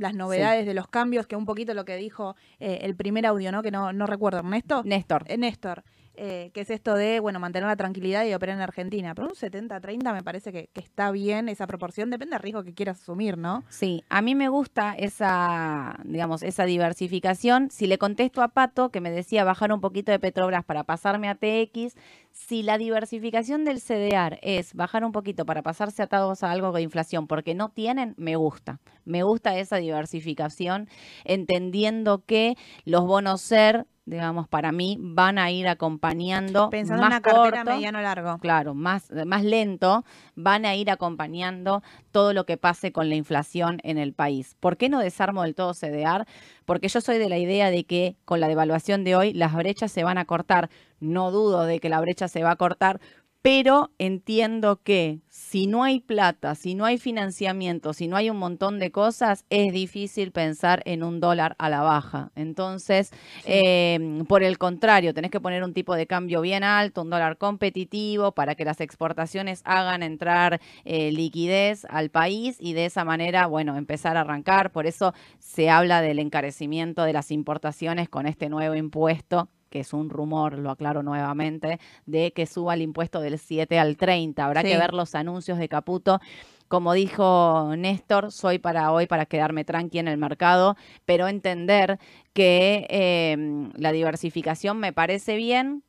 las novedades de los cambios, que un poquito lo que dijo eh, el primer audio, ¿no? Que no, no recuerdo, Ernesto. Néstor. Eh, Néstor, eh, que es esto de, bueno, mantener la tranquilidad y operar en Argentina. Pero un 70-30 me parece que, que está bien esa proporción, depende del riesgo que quieras asumir, ¿no? Sí, a mí me gusta esa, digamos, esa diversificación. Si le contesto a Pato, que me decía bajar un poquito de Petrobras para pasarme a TX, si la diversificación del CDR es bajar un poquito para pasarse atados a algo de inflación porque no tienen, me gusta. Me gusta esa diversificación, entendiendo que los bonos ser, digamos, para mí van a ir acompañando Pensando más en una cartera corto, mediano largo. claro, más, más lento, van a ir acompañando todo lo que pase con la inflación en el país. ¿Por qué no desarmo del todo CDR? Porque yo soy de la idea de que con la devaluación de hoy las brechas se van a cortar. No dudo de que la brecha se va a cortar, pero entiendo que si no hay plata, si no hay financiamiento, si no hay un montón de cosas, es difícil pensar en un dólar a la baja. Entonces, eh, por el contrario, tenés que poner un tipo de cambio bien alto, un dólar competitivo para que las exportaciones hagan entrar eh, liquidez al país y de esa manera, bueno, empezar a arrancar. Por eso se habla del encarecimiento de las importaciones con este nuevo impuesto que es un rumor, lo aclaro nuevamente, de que suba el impuesto del 7 al 30. Habrá Sí. que ver los anuncios de Caputo. Como dijo Néstor, soy para hoy para quedarme tranqui en el mercado, pero entender que eh, la diversificación me parece bien.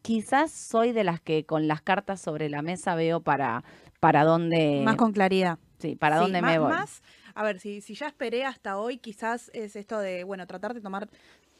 Quizás soy de las que con las cartas sobre la mesa veo para, para dónde, Más con claridad. sí, para Sí, dónde más, me voy. más, a ver, si, si ya esperé hasta hoy, quizás es esto de, bueno, tratar de tomar,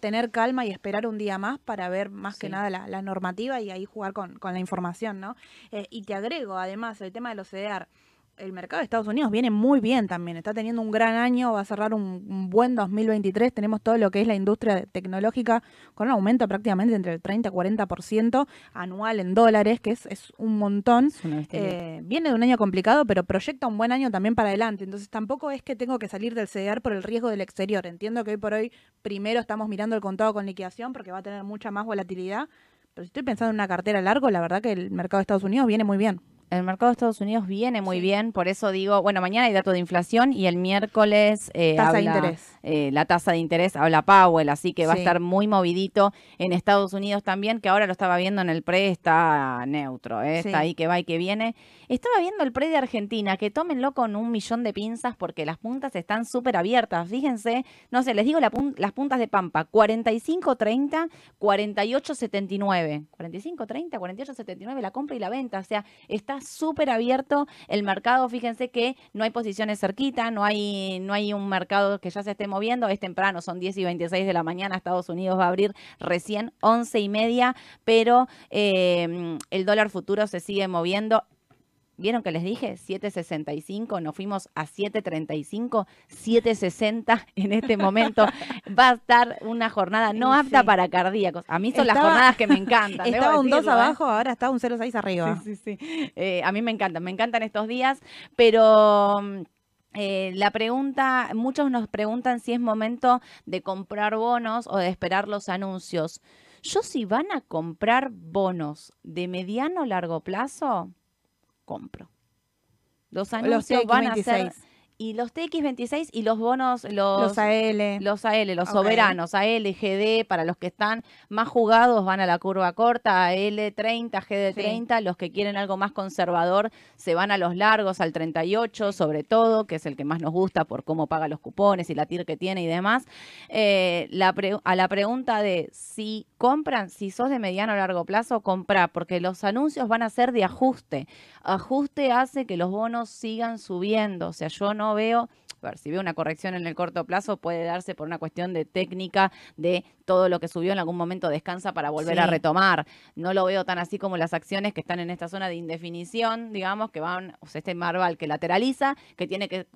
tener calma y esperar un día más para ver más que nada la, la normativa y ahí jugar con, con la información, ¿no? Eh, y te agrego, además, el tema de los CDR. El mercado de Estados Unidos viene muy bien también, está teniendo un gran año, va a cerrar un, un buen 2023, tenemos todo lo que es la industria tecnológica con un aumento prácticamente entre el 30 y 40% anual en dólares, que es, es un montón. Es. Eh, viene de un año complicado, pero proyecta un buen año también para adelante. Entonces tampoco es que tengo que salir del CDR por el riesgo del exterior. Entiendo que hoy por hoy primero estamos mirando el contado con liquidación porque va a tener mucha más volatilidad. Pero si estoy pensando en una cartera largo, la verdad que el mercado de Estados Unidos viene muy bien. El mercado de Estados Unidos viene muy Sí. bien, por eso digo, bueno, mañana hay dato de inflación y el miércoles eh, Tasa de interés. eh, la tasa de interés habla Powell, así que va a estar muy movidito en Estados Unidos también, que ahora lo estaba viendo en el pre, está neutro, eh, Sí. está ahí que va y que viene. Estaba viendo el pre de Argentina, que tómenlo con un millón de pinzas porque las puntas están súper abiertas. Fíjense, no sé, les digo la pun- las puntas de Pampa, 45.30, 48.79. 45.30, 48.79 la compra y la venta, o sea, está súper abierto el mercado. Fíjense que no hay posiciones cerquita, no hay, no hay un mercado que ya se esté moviendo. Es temprano, son 10 y 26 de la mañana. Estados Unidos va a abrir recién 11 y media, pero eh, el dólar futuro se sigue moviendo. ¿Vieron que les dije? 7.65, nos fuimos a 7.35, 7.60 en este momento. *laughs* Va a estar una jornada no apta para cardíacos. A mí son las jornadas que me encantan. *laughs* Estaba un 2 decirlo, ¿eh? abajo, ahora está un 0,6 arriba. Sí, sí, sí. Eh, a mí me encantan, me encantan estos días, pero mm, eh, la pregunta, muchos nos preguntan si es momento de comprar bonos o de esperar los anuncios. Yo si van a comprar bonos de mediano o largo plazo, compro. Los anuncios van a ser y los TX26 y los bonos, los, los AL. Los AL, los soberanos, AL, GD, para los que están más jugados van a la curva corta, AL30, GD30, los que quieren algo más conservador se van a los largos, al 38 sobre todo, que es el que más nos gusta por cómo paga los cupones y la TIR que tiene y demás. Eh, la a la pregunta de si compran, si sos de mediano o largo plazo, compra, porque los anuncios van a ser de ajuste. Ajuste hace que los bonos sigan subiendo, o sea, yo no veo, a ver, si veo una corrección en el corto plazo, puede darse por una cuestión de técnica, de todo lo que subió en algún momento descansa para volver a retomar. No lo veo tan así como las acciones que están en esta zona de indefinición, digamos, que van, o sea, este Marval que lateraliza, que tiene que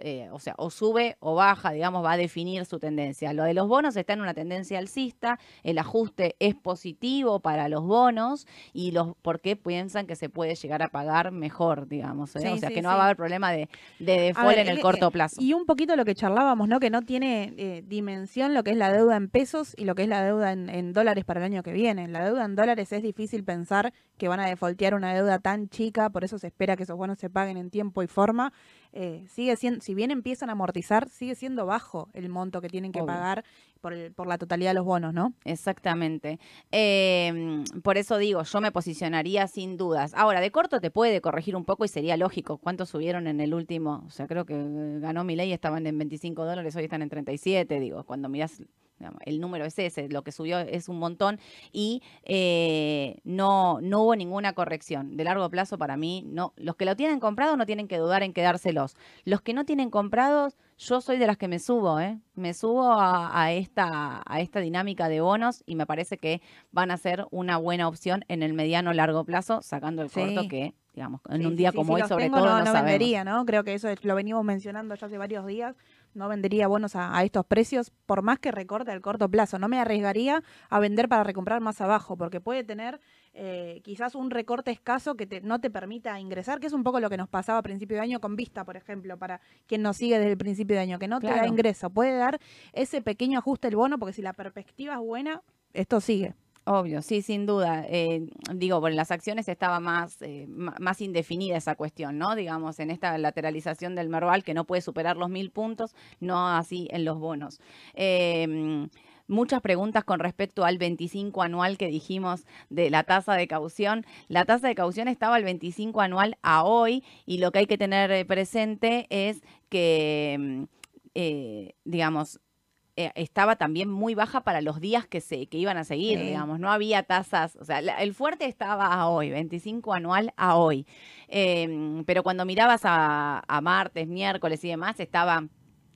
eh, o sea, o sube o baja, digamos, va a definir su tendencia. Lo de los bonos está en una tendencia alcista, el ajuste es positivo para los bonos y los porque piensan que se puede llegar a pagar mejor, digamos, ¿eh? o sea, que no va a haber problema de, de default en el corto plazo. Y un poquito lo que charlábamos, ¿no? Que no tiene eh, dimensión lo que es la deuda en pesos y lo que es la deuda en, en dólares para el año que viene. La deuda en dólares es difícil pensar que van a defaultear una deuda tan chica, por eso se espera que esos bonos se paguen en tiempo y forma. Eh, sigue siendo, si bien empiezan a amortizar, sigue siendo bajo el monto que tienen que pagar por, por, la totalidad de los bonos, ¿no? Exactamente. Em, por eso digo, yo me posicionaría sin dudas. Ahora, de corto te puede corregir un poco y sería lógico. ¿Cuántos subieron en el último? O sea, creo que ganó mi ley, estaban en 25 dólares, hoy están en 37. Digo, cuando miras el número es ese, lo que subió es un montón y eh, no, no hubo ninguna corrección. De largo plazo para mí, no. Los que lo tienen comprado no tienen que dudar en quedárselos. Los que no tienen comprados, yo soy de las que me subo, ¿eh? Me subo a, esta, a esta dinámica de bonos y me parece que van a ser una buena opción en el mediano largo plazo, sacando el corto que digamos, en un día como hoy, sobre todo, no, no, vendería, ¿no? Creo que eso lo venimos mencionando ya hace varios días no vendería bonos a, estos precios, por más que recorte el corto plazo. No me arriesgaría a vender para recomprar más abajo, porque puede tener eh, quizás un recorte escaso que no te permita ingresar, que es un poco lo que nos pasaba a principio de año con Vista, por ejemplo, para quien nos sigue desde el principio de año, que no te da ingreso. Puede dar ese pequeño ajuste el bono, porque si la perspectiva es buena, esto sigue. Obvio, sí, sin duda. Eh, digo, bueno, en las acciones estaba más, eh, más indefinida esa cuestión, ¿no? Digamos, en esta lateralización del Merval que no puede superar los mil puntos, no así en los bonos. Em, muchas preguntas con respecto al 25 anual que dijimos de la tasa de caución. La tasa de caución estaba al 25 anual a hoy y lo que hay que tener eh, presente es que, em, digamos, eh, estaba también muy baja para los días que se que iban a seguir, digamos, no había tasas, o sea, el fuerte estaba a hoy, 25 anual a hoy, em, pero cuando mirabas a, a martes, miércoles y demás, estaba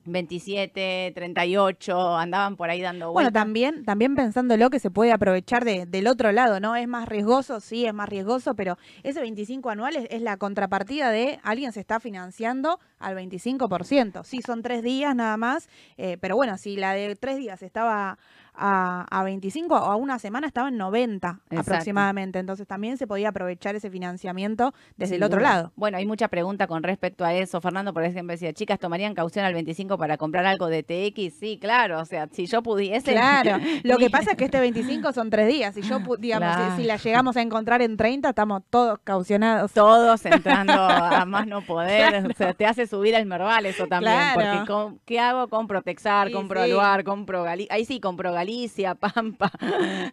27, 38, andaban por ahí dando vueltas. Bueno, también, también pensándolo que se puede aprovechar de, del otro lado, ¿no? Es más riesgoso, sí, es más riesgoso, pero ese 25 anual es, la contrapartida de alguien se está financiando al 25%. Sí, son tres días nada más, eh, pero bueno, si la de tres días estaba a, a 25 o a una semana estaba en 90 aproximadamente. Entonces también se podía aprovechar ese financiamiento desde el otro lado. Bueno, hay mucha pregunta con respecto a eso. Fernando, por ejemplo, decía, chicas, ¿tomarían caución al 25 para comprar algo de TX? Sí, claro. O sea, si yo pudiese... Claro. *laughs* Lo que pasa es que este 25 son tres días. Si yo, digamos, si, la llegamos a encontrar en 30, estamos todos caucionados. Todos entrando *laughs* a más no poder. O sea, te hace subir el Merval eso también. Porque ¿qué hago? Compro Texar, compro Aluar, compro Galicia. Ahí sí compro Galicia, *laughs* Pampa,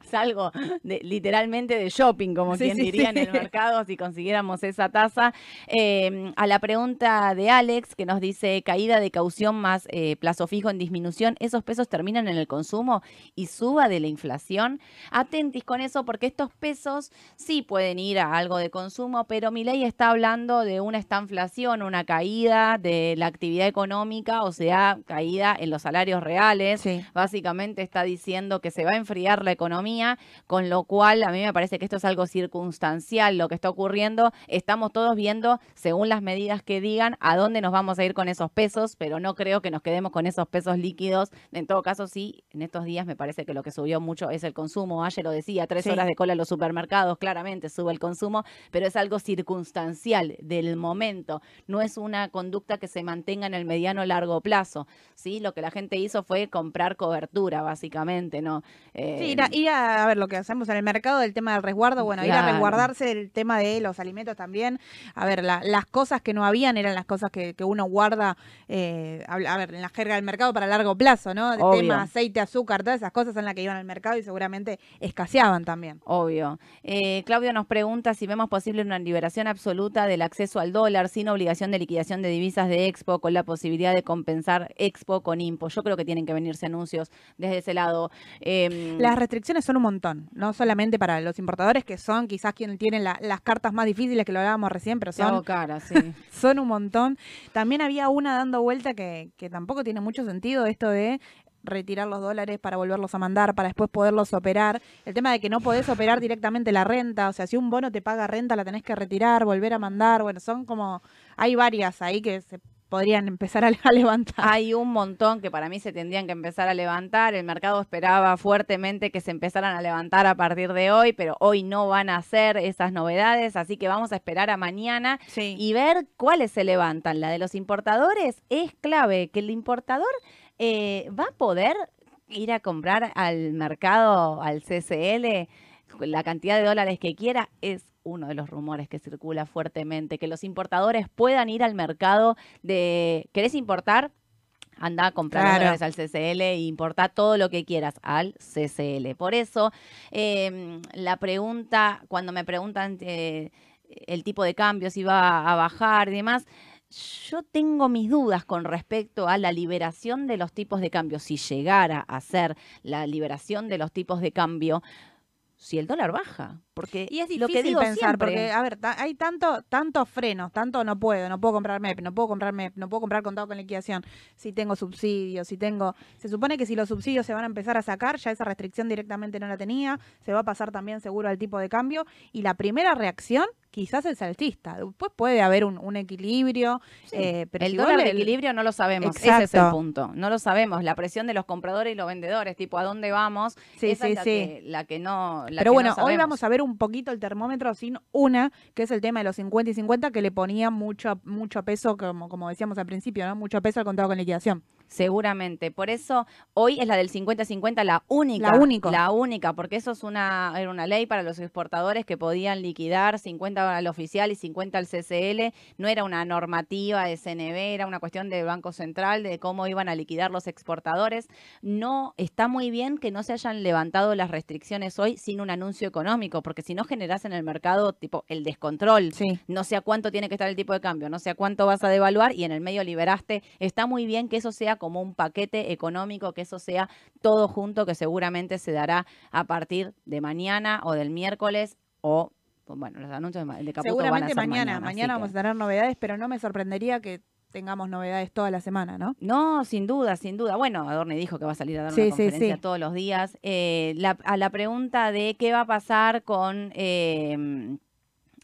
salgo de, literalmente de shopping, como quien diría en el *laughs* mercado, si consiguiéramos esa tasa. Em, a la pregunta de Alex, que nos dice caída de caución más eh, plazo fijo en disminución, ¿esos pesos terminan en el consumo y suba de la inflación? Atentis con eso, porque estos pesos sí pueden ir a algo de consumo, pero mi ley está hablando de una estanflación, una caída de la actividad económica, o sea, caída en los salarios reales. Básicamente está diciendo diciendo que se va a enfriar la economía, con lo cual a mí me parece que esto es algo circunstancial lo que está ocurriendo. Estamos todos viendo, según las medidas que digan, a dónde nos vamos a ir con esos pesos, pero no creo que nos quedemos con esos pesos líquidos. En todo caso, sí, en estos días me parece que lo que subió mucho es el consumo. Ayer lo decía, tres horas de cola en los supermercados, claramente sube el consumo, pero es algo circunstancial del momento. No es una conducta conducta que se mantenga en el mediano largo plazo. ¿sí? Lo que la gente hizo fue comprar cobertura, básicamente, ¿no? sí, ir a, Eh, ir a, a ver lo que hacemos en el mercado del tema del resguardo, bueno, ir a resguardarse del tema de los alimentos también. A ver, la- las cosas que no habían eran las cosas que, que uno guarda, eh, a, a ver, en la jerga del mercado para largo plazo, ¿no? Obvio. tema aceite, azúcar, todas esas cosas en las que iban al mercado y seguramente escaseaban también. Obvio. Eh, Claudio nos pregunta si vemos posible una liberación absoluta del acceso al dólar sin obligación de liquidación de divisas de Expo, con la posibilidad de compensar Expo con Impo. Yo creo que tienen que venirse anuncios desde ese lado. Em, Las restricciones son un montón, no solamente para los importadores, que son quizás quienes tienen la- las cartas más difíciles, que lo hablábamos recién, pero son, cara, sí. *laughs* son un montón. También había una dando vuelta que, que tampoco tiene mucho sentido, esto de retirar los dólares para volverlos a mandar, para después poderlos operar. El tema de que no podés operar directamente la renta, o sea, si un bono te paga renta, la tenés que retirar, volver a mandar. Bueno, son como, hay varias ahí que se podrían empezar a, *laughs* a levantar. Hay un montón que para mí se tendrían que empezar a levantar. El mercado esperaba fuertemente que se empezaran a levantar a partir de hoy, pero hoy no van a hacer esas novedades, así que vamos a esperar a mañana Sí. y ver cuáles se levantan. La de los importadores es clave, que el importador eh, va a poder ir a comprar al mercado, al CCL, la cantidad de dólares que quiera, es uno de los rumores que circula fuertemente, que los importadores puedan ir al mercado de, ¿querés importar? Anda a comprar Claro. al CCL e importa todo lo que quieras al CCL. Por eso, eh, la pregunta, cuando me preguntan eh, el tipo de cambio, si va a bajar y demás, yo tengo mis dudas con respecto a la liberación de los tipos de cambio. Si llegara a ser la liberación de los tipos de cambio, si el dólar baja. Porque Y es difícil lo que digo pensar, siempre, porque, a ver, ta- hay tanto, tantos frenos, tanto no puedo, no puedo comprar MEP, no puedo comprar MEP, no puedo comprar contado con liquidación, si tengo subsidios, si tengo... Se supone que si los subsidios se van a empezar a sacar, ya esa restricción directamente no la tenía, se va a pasar también seguro al tipo de cambio, y la primera reacción quizás es alcista, después puede haber un, un equilibrio, eh, pero el si dólar de le- equilibrio no lo sabemos. Ese es el punto. No lo sabemos. La presión de los compradores y los vendedores, tipo, ¿a dónde vamos? Sí, Esa sí, es la, sí. Que, la que no. la Pero que bueno, no hoy vamos a ver un poquito el termómetro sin una, que es el tema de los 50 y 50, que le ponía mucho, mucho peso, como, como decíamos al principio, ¿no? Mucho peso al contado con liquidación. Seguramente. Por eso hoy es la del 50-50 la única. La única. La única, porque eso es una, era una ley para los exportadores que podían liquidar 50 al oficial y 50 al CCL. No era una normativa de CNB, era una cuestión del Banco Central de cómo iban a liquidar los exportadores. No, está muy bien que no se hayan levantado las restricciones hoy sin un anuncio económico, porque si no generás en el mercado tipo el descontrol Sí. no sé a cuánto tiene que estar el tipo de cambio, no sé a cuánto vas a devaluar y en el medio liberaste. Está muy bien que eso sea como un paquete económico, que eso sea todo junto, que seguramente se dará a partir de mañana o del miércoles o, bueno, los anuncios de Caputo van a Seguramente mañana, mañana. mañana, vamos que- a tener novedades, pero no me sorprendería que tengamos novedades toda la semana, ¿no? No, sin duda, sin duda. Bueno, Adorne dijo que va a salir a dar Sí, una conferencia sí. todos los días. Eh, la- a la pregunta de qué va a pasar con... eh,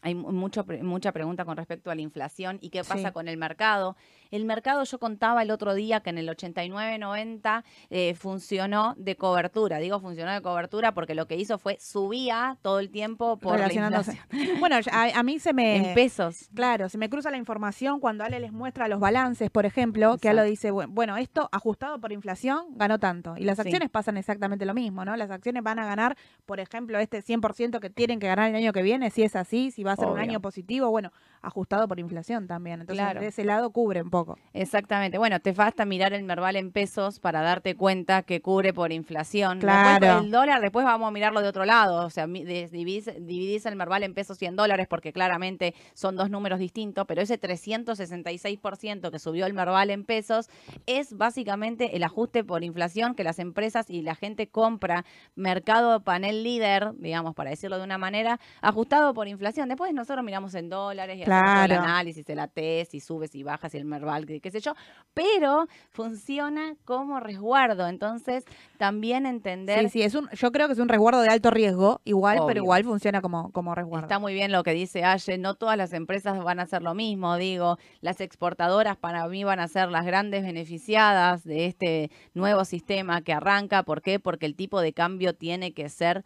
hay mu- mucho, mucha pregunta con respecto a la inflación y qué pasa con el mercado. El mercado, yo contaba el otro día que en el 89-90 eh, funcionó de cobertura. Digo funcionó de cobertura porque lo que hizo fue subía todo el tiempo por la inflación. Bueno, a, a mí se me... *laughs* En pesos. Claro, se me cruza la información cuando Ale les muestra los balances, por ejemplo, que Ale dice, bu- bueno, esto ajustado por inflación ganó tanto. Y las Sí. acciones pasan exactamente lo mismo, ¿no? Las acciones van a ganar, por ejemplo, este 100% que tienen que ganar el año que viene, si es así, si va a ser un año positivo, bueno, ajustado por inflación también. Entonces, Claro. de ese lado cubre Exactamente. Bueno, te basta mirar el Merval en pesos para darte cuenta que cubre por inflación. Claro. El dólar, después vamos a mirarlo de otro lado. O sea, de- dividís, dividís el Merval en pesos y en dólares porque claramente son dos números distintos, pero ese 366% que subió el Merval en pesos es básicamente el ajuste por inflación que las empresas y la gente compra. Mercado panel líder, digamos, para decirlo de una manera, ajustado por inflación. Después nosotros miramos en dólares y hacemos todo el Claro. análisis, el AT, si sube, si baja, si el Merval, qué qué sé yo, pero funciona como resguardo. Entonces, también entender Sí, sí, es un, yo creo que es un resguardo de alto riesgo, igual, Obvio. pero igual funciona como, como resguardo. Está muy bien lo que dice Aye, no todas las empresas van a hacer lo mismo, digo, las exportadoras para mí van a ser las grandes beneficiadas de este nuevo sistema que arranca, ¿por qué? Porque el tipo de cambio tiene que ser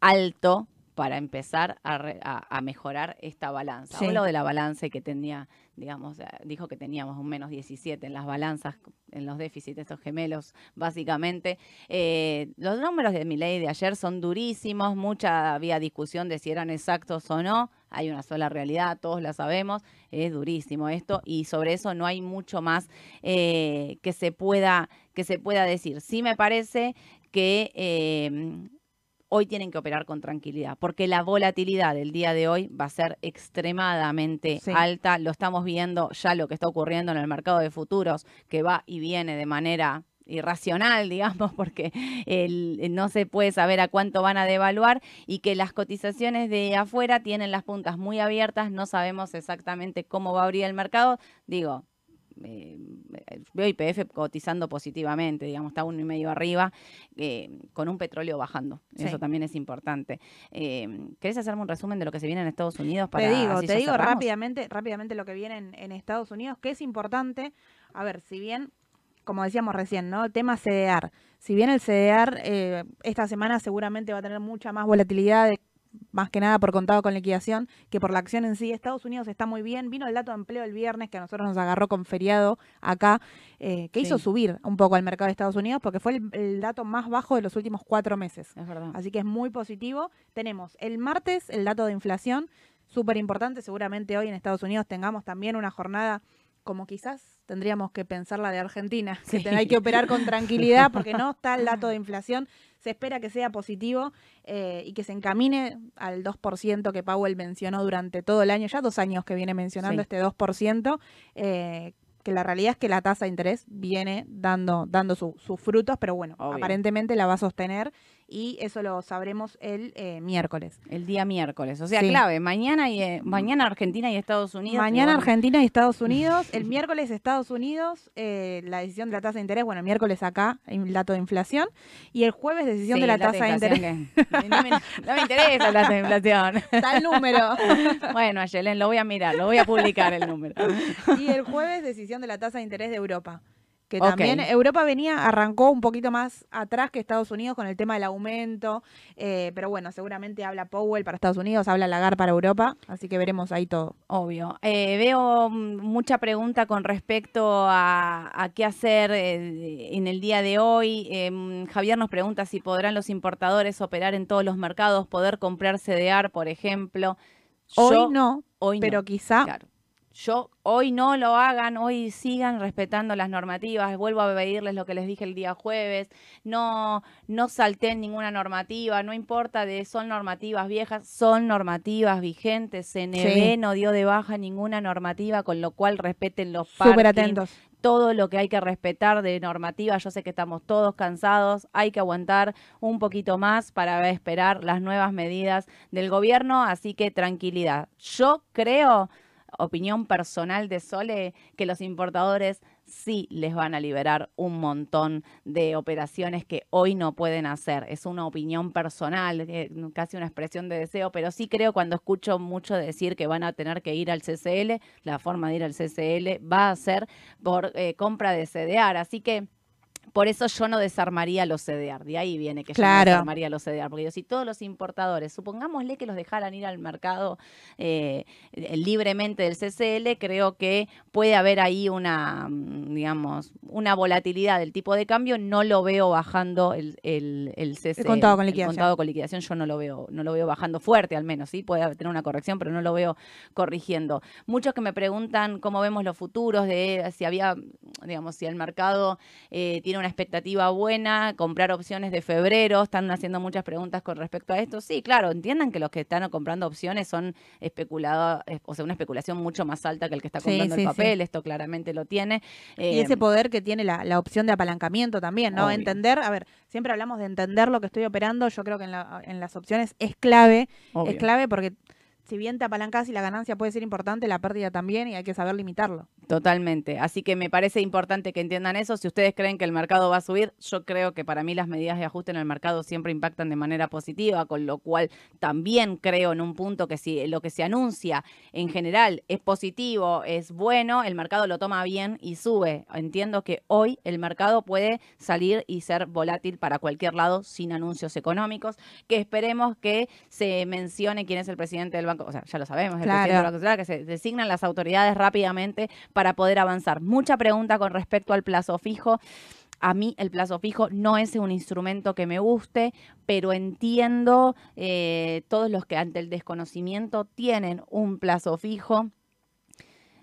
alto para empezar a, re- a- a mejorar esta balanza. Sí. Hablo de la balanza y que tenía, digamos, dijo que teníamos un menos 17 en las balanzas, en los déficits, estos gemelos, básicamente. Eh, los números de mi ley de ayer son durísimos, mucha había discusión de si eran exactos o no. Hay una sola realidad, todos la sabemos, es durísimo esto y sobre eso no hay mucho más eh, que se pueda que se pueda decir. Sí me parece que eh, hoy tienen que operar con tranquilidad, porque la volatilidad del día de hoy va a ser extremadamente Sí. alta. Lo estamos viendo ya lo que está ocurriendo en el mercado de futuros, que va y viene de manera irracional, *laughs* digamos, porque el- no se puede saber a cuánto van a devaluar y que las cotizaciones de afuera tienen las puntas muy abiertas, no sabemos exactamente cómo va a abrir el mercado. Digo, eh, veo IPF cotizando positivamente, digamos, está uno y medio arriba, eh, con un petróleo bajando. Sí. Eso también es importante. Eh, ¿Querés hacerme un resumen de lo que se viene en Estados Unidos? Para te digo, te digo cerramos? rápidamente, rápidamente lo que viene en, en Estados Unidos, que es importante. A ver, si bien, como decíamos recién, ¿no? El tema CDR. Si bien el CDR eh, esta semana seguramente va a tener mucha más volatilidad, de- más que nada por contado con liquidación, que por la acción en sí. Estados Unidos está muy bien. Vino el dato de empleo el viernes, que a nosotros nos agarró con feriado acá, eh, que hizo subir un poco al mercado de Estados Unidos, porque fue el, el dato más bajo de los últimos cuatro meses. Es verdad. Así que es muy positivo. Tenemos el martes el dato de inflación, súper importante. Seguramente hoy en Estados Unidos tengamos también una jornada como quizás tendríamos que pensar la de Argentina, que Sí. hay que operar con tranquilidad porque no está el dato de inflación. Se espera que sea positivo eh, y que se encamine al 2% que Powell mencionó durante todo el año, ya dos años que viene mencionando Sí. este 2%. eh, que la realidad es que la tasa de interés viene dando, dando su- sus frutos, pero bueno, Obvio. aparentemente la va a sostener y eso lo sabremos el eh, miércoles. El día miércoles. O sea, Sí. clave, mañana y eh, mañana Argentina y Estados Unidos. Mañana Argentina y Estados *laughs* Unidos, el miércoles Estados Unidos, eh, la decisión de la tasa de interés, bueno, el miércoles acá, el dato de inflación, y el jueves decisión sí, de la tasa de interés. que- no, me, no me interesa el dato de inflación. *laughs* Está el número. *laughs* bueno, Ayelen, lo voy a mirar, lo voy a publicar el número. y el jueves decisión de la tasa de interés de Europa. Que también Europa venía, arrancó un poquito más atrás que Estados Unidos con el tema del aumento, eh, pero bueno, seguramente habla Powell para Estados Unidos, habla Lagarde para Europa, así que veremos ahí todo. Obvio. Eh, veo mm, mucha pregunta con respecto a, a qué hacer eh, en el día de hoy. Mm, Javier nos pregunta si podrán los importadores operar en todos los mercados, poder comprar CDR, por ejemplo. Hoy Yo- no, hoy no. pero quizá Claro. Yo hoy no lo hagan, hoy sigan respetando las normativas. Vuelvo a pedirles lo que les dije el día jueves. No, no salten ninguna normativa, no importa de son normativas viejas, son normativas vigentes. CNB Sí. no dio de baja ninguna normativa, con lo cual respeten los súper atentos. todo lo que hay que respetar de normativa. Yo sé que estamos todos cansados, hay que aguantar un poquito más para esperar las nuevas medidas del gobierno, así que tranquilidad. Yo creo, opinión personal de Sole, que los importadores sí les van a liberar un montón de operaciones que hoy no pueden hacer. Es una opinión personal, eh, casi una expresión de deseo, pero sí creo cuando escucho mucho decir que van a tener que ir al CCL, la forma de ir al CCL va a ser por eh, compra de CDR. Así que por eso yo no desarmaría los CDR. De ahí viene que yo no desarmaría los CDR. Porque yo, si todos los importadores, supongámosle que los dejaran ir al mercado eh, libremente del CCL, creo que puede haber ahí una, mm, digamos, una volatilidad del tipo de cambio. No lo veo bajando el, el, el CCL. contado con El liquidación. contado con liquidación yo no lo veo, no lo veo bajando fuerte al menos, sí, puede tener una corrección, pero no lo veo corrigiendo. Muchos que me preguntan cómo vemos los futuros, de si había, digamos, si el mercado eh, tiene una expectativa buena, comprar opciones de febrero, están haciendo muchas preguntas con respecto a esto. Sí, claro, entiendan que los que están comprando opciones son especulados, o sea, una especulación mucho más alta que el que está comprando sí, el sí. papel, esto claramente lo tiene. Y Eh, ese poder que tiene la, la opción de apalancamiento también, ¿no? Obvio. Entender, a ver, siempre hablamos de entender lo que estoy operando, yo creo que en, la- en las opciones es clave, obvio. es clave porque si bien te apalancas y la ganancia puede ser importante, la pérdida también y hay que saber limitarlo. Totalmente. Así que me parece importante que entiendan eso. Si ustedes creen que el mercado va a subir, yo creo que para mí las medidas de ajuste en el mercado siempre impactan de manera positiva, con lo cual también creo en un punto que si lo que se anuncia en general es positivo, es bueno, el mercado lo toma bien y sube. Entiendo que hoy el mercado puede salir y ser volátil para cualquier lado sin anuncios económicos, que esperemos que se mencione quién es el presidente del banco, o sea, ya lo sabemos, el Claro. presidente del Banco Central, que se designan las autoridades rápidamente para poder avanzar. Mucha pregunta con respecto al plazo fijo. A mí el plazo fijo no es un instrumento que me guste, pero entiendo eh, todos los que ante el desconocimiento tienen un plazo fijo.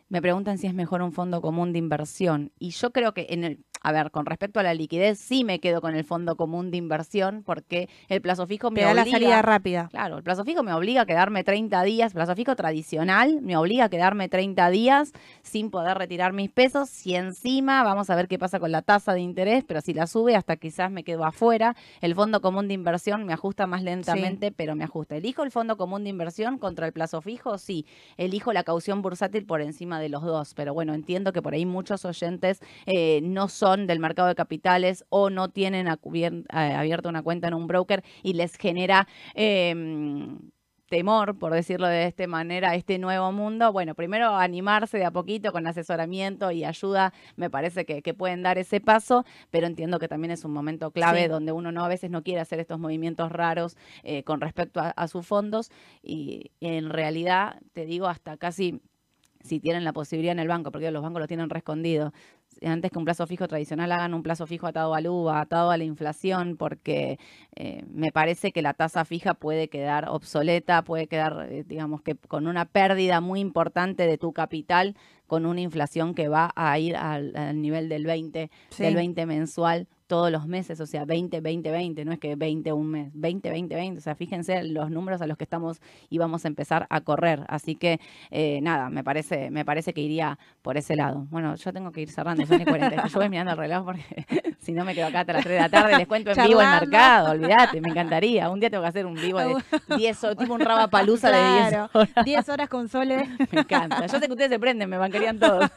Me preguntan si es mejor un fondo común de inversión. Y yo creo que en el, a ver, con respecto a la liquidez, sí me quedo con el fondo común de inversión porque el plazo fijo me Te da la obliga- salida rápida. Claro, el plazo fijo me obliga a quedarme 30 días, plazo fijo tradicional me obliga a quedarme 30 días sin poder retirar mis pesos. Si encima, vamos a ver qué pasa con la tasa de interés, pero si la sube hasta quizás me quedo afuera. El fondo común de inversión me ajusta más lentamente, pero me ajusta. ¿Elijo el fondo común de inversión contra el plazo fijo? Sí. Elijo la caución bursátil por encima de los dos, pero bueno, entiendo que por ahí muchos oyentes eh, no son del mercado de capitales o no tienen eh, abierta una cuenta en un broker y les genera eh, temor, por decirlo de esta manera, a este nuevo mundo. Bueno, primero animarse de a poquito con asesoramiento y ayuda, me parece que, que pueden dar ese paso, pero entiendo que también es un momento clave Sí. donde uno no a veces no quiere hacer estos movimientos raros eh, con respecto a, a sus fondos y en realidad, te digo, hasta casi si tienen la posibilidad en el banco, porque los bancos lo tienen rescondido. Antes que un plazo fijo tradicional, hagan un plazo fijo atado al UVA, atado a la inflación, porque eh, me parece que la tasa fija puede quedar obsoleta, puede quedar, eh, digamos, que con una pérdida muy importante de tu capital, con una inflación que va a ir al, al nivel del 20, Sí. del 20 mensual todos los meses, o sea, 20, 20, 20, no es que 20 un mes, 20, 20, 20, o sea, fíjense los números a los que estamos y vamos a empezar a correr, así que eh, nada, me parece, me parece que iría por ese lado. Bueno, yo tengo que ir cerrando, son las 40, yo voy mirando el reloj porque *laughs* si no me quedo acá hasta las 3 de la tarde, les cuento en vivo el Charlando. mercado, olvídate, me encantaría, un día tengo que hacer un vivo de *laughs* 10 horas, tipo un rabapalusa de 10 Claro. horas. 10 horas con Sole. *laughs* Me encanta. Yo sé que ustedes se prenden, me bancarían todos.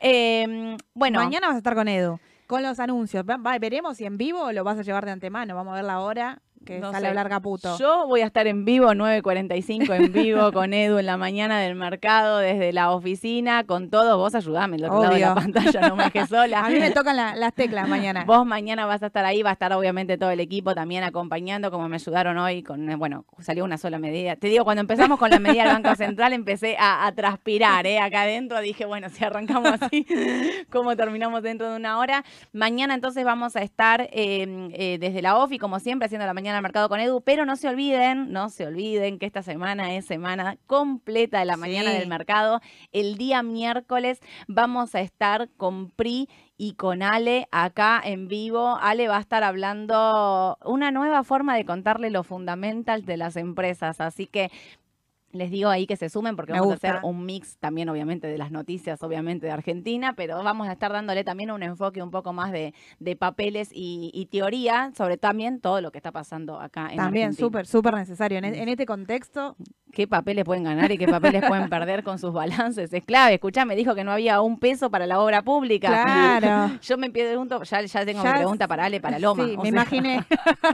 Eh, bueno, Mañana vas a estar con Edu. Con los anuncios. Va- veremos si en vivo lo vas a llevar de antemano. Vamos a ver la hora que No sale a hablar Caputo. Yo voy a estar en vivo, 9.45 en vivo con *laughs* Edu en la mañana del mercado desde la oficina, con todos. Vos ayudame, del otro lado de la pantalla, no me dejes sola. *laughs* A mí me tocan la- las teclas mañana. Vos mañana vas a estar ahí, va a estar obviamente todo el equipo también acompañando, como me ayudaron hoy con, eh, bueno, salió una sola medida. Te digo, cuando empezamos con la medida del Banco Central empecé a, a transpirar, ¿eh? Acá adentro dije, bueno, si arrancamos así, *laughs* ¿cómo terminamos dentro de una hora? Mañana entonces vamos a estar eh, eh, desde la OFI, como siempre, haciendo la mañana al mercado con Edu, pero no se olviden, no se olviden que esta semana es semana completa de la mañana Sí. del mercado. El día miércoles vamos a estar con PRI y con Ale acá en vivo. Ale va a estar hablando una nueva forma de contarle los fundamentals de las empresas. Así que les digo ahí que se sumen porque Me vamos gusta. a hacer un mix también obviamente de las noticias, obviamente de Argentina, pero vamos a estar dándole también un enfoque un poco más de, de papeles y, y teoría sobre también todo lo que está pasando acá en También Argentina. súper, súper necesario. En, en este contexto, qué papeles pueden ganar y qué papeles pueden perder con sus balances. Es clave. Escuchá, me dijo que no había un peso para la obra pública. claro. *laughs* Yo me pregunto, ya, ya tengo Ya mi pregunta para Ale, para Loma. Sí, me sea, imaginé.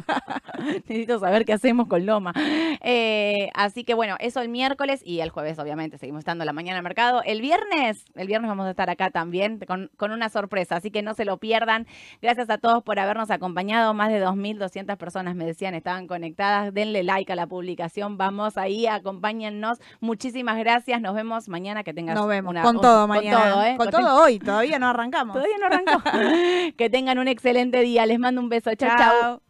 *laughs* Necesito saber qué hacemos con Loma. Eh, así que bueno, eso el miércoles y el jueves, obviamente, seguimos estando la mañana al mercado. El viernes, el viernes vamos a estar acá también con, con una sorpresa, así que no se lo pierdan. Gracias a todos por habernos acompañado. Más de 2.200 personas me decían estaban conectadas. Denle like a la publicación. Vamos ahí, acompáñennos. Muchísimas gracias. Nos vemos mañana. Que tengas Nos vemos. una- con un- todo mañana. Con todo, ¿eh? Con todo hoy. Todavía no arrancamos. Todavía no arrancó. *laughs* que tengan un excelente día. Les mando un beso. Chau. Chao.